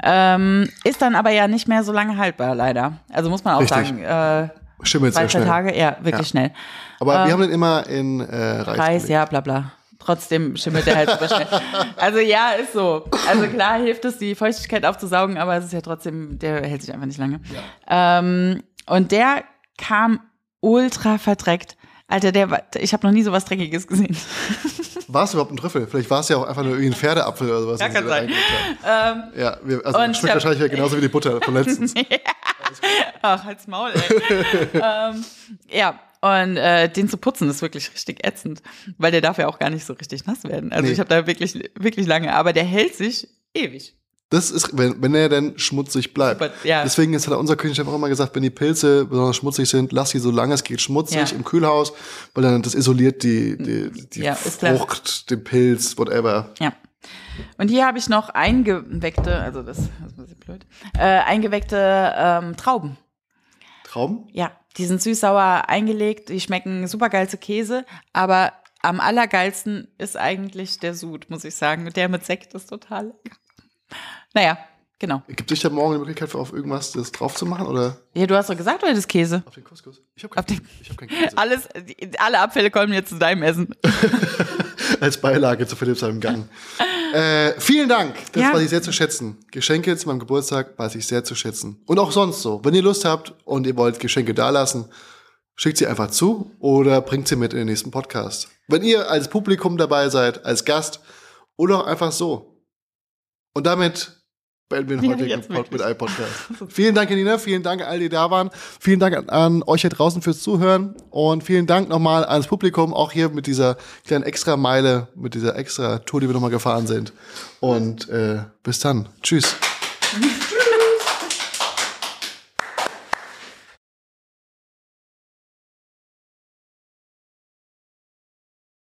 Ähm, ist dann aber ja nicht mehr so lange haltbar, leider. Also muss man auch Richtig. sagen, äh, Schimmelt zwei, sehr schnell. Tage, ja, wirklich Ja. schnell. Aber Ähm, wir haben den immer in äh, Reis. Reis, ja, bla bla. Trotzdem schimmelt der halt super schnell. Also ja, ist so. Also klar hilft es, die Feuchtigkeit aufzusaugen, aber es ist ja trotzdem, der hält sich einfach nicht lange. Ähm, und der kam ultra verdreckt. Alter, der war, ich habe noch nie sowas Dreckiges gesehen. War es überhaupt ein Trüffel? Vielleicht war es ja auch einfach nur irgendwie ein Pferdeapfel oder sowas. Ja, kann sein. haben. ja, wir, also Ähm, und schmeckt wahrscheinlich ja genauso wie die Butter von letztens. Ach, halt's Maul, ey. ähm, ja, und äh, den zu putzen ist wirklich richtig ätzend, weil der darf ja auch gar nicht so richtig nass werden. Also Nee. ich habe da wirklich, wirklich lange, aber der hält sich ewig. Das ist, wenn, wenn er denn schmutzig bleibt. Super, ja. Deswegen ist, hat unser Küchenchef auch immer gesagt, wenn die Pilze besonders schmutzig sind, lass sie so lange es geht schmutzig Ja. im Kühlhaus, weil dann das isoliert die, die, die Ja. Frucht, den Pilz, whatever. Ja. Und hier habe ich noch eingeweckte, also das, das ist ein bisschen blöd, äh, eingeweckte ähm, Trauben. Trauben? Ja, die sind süß-sauer eingelegt, die schmecken super geil zu Käse, aber am allergeilsten ist eigentlich der Sud, muss ich sagen. Der mit Sekt ist total lecker. Naja, genau. Gibt sich da morgen die Möglichkeit auf irgendwas das drauf zu machen oder Ja, du hast doch gesagt, du hättest Käse. auf den Couscous? Ich habe Auf kein, den- ich hab kein Käse. Alles, die- alle Abfälle kommen jetzt zu deinem Essen. Als Beilage zu Philipp seinem Gang. äh, vielen Dank. Das Ja. weiß ich sehr zu schätzen. Geschenke zu meinem Geburtstag weiß ich sehr zu schätzen. Und auch sonst so. Wenn ihr Lust habt und ihr wollt Geschenke dalassen, schickt sie einfach zu oder bringt sie mit in den nächsten Podcast. Wenn ihr als Publikum dabei seid, als Gast oder auch einfach so. Und damit beenden wir den Ja, heutigen Pod wirklich. mit einem Podcast. vielen Dank, Janina. Vielen Dank an all die da waren. Vielen Dank an, an euch hier draußen fürs Zuhören. Und vielen Dank nochmal ans Publikum, auch hier mit dieser kleinen extra Meile, mit dieser extra Tour, die wir nochmal gefahren sind. Und äh, bis dann. Tschüss.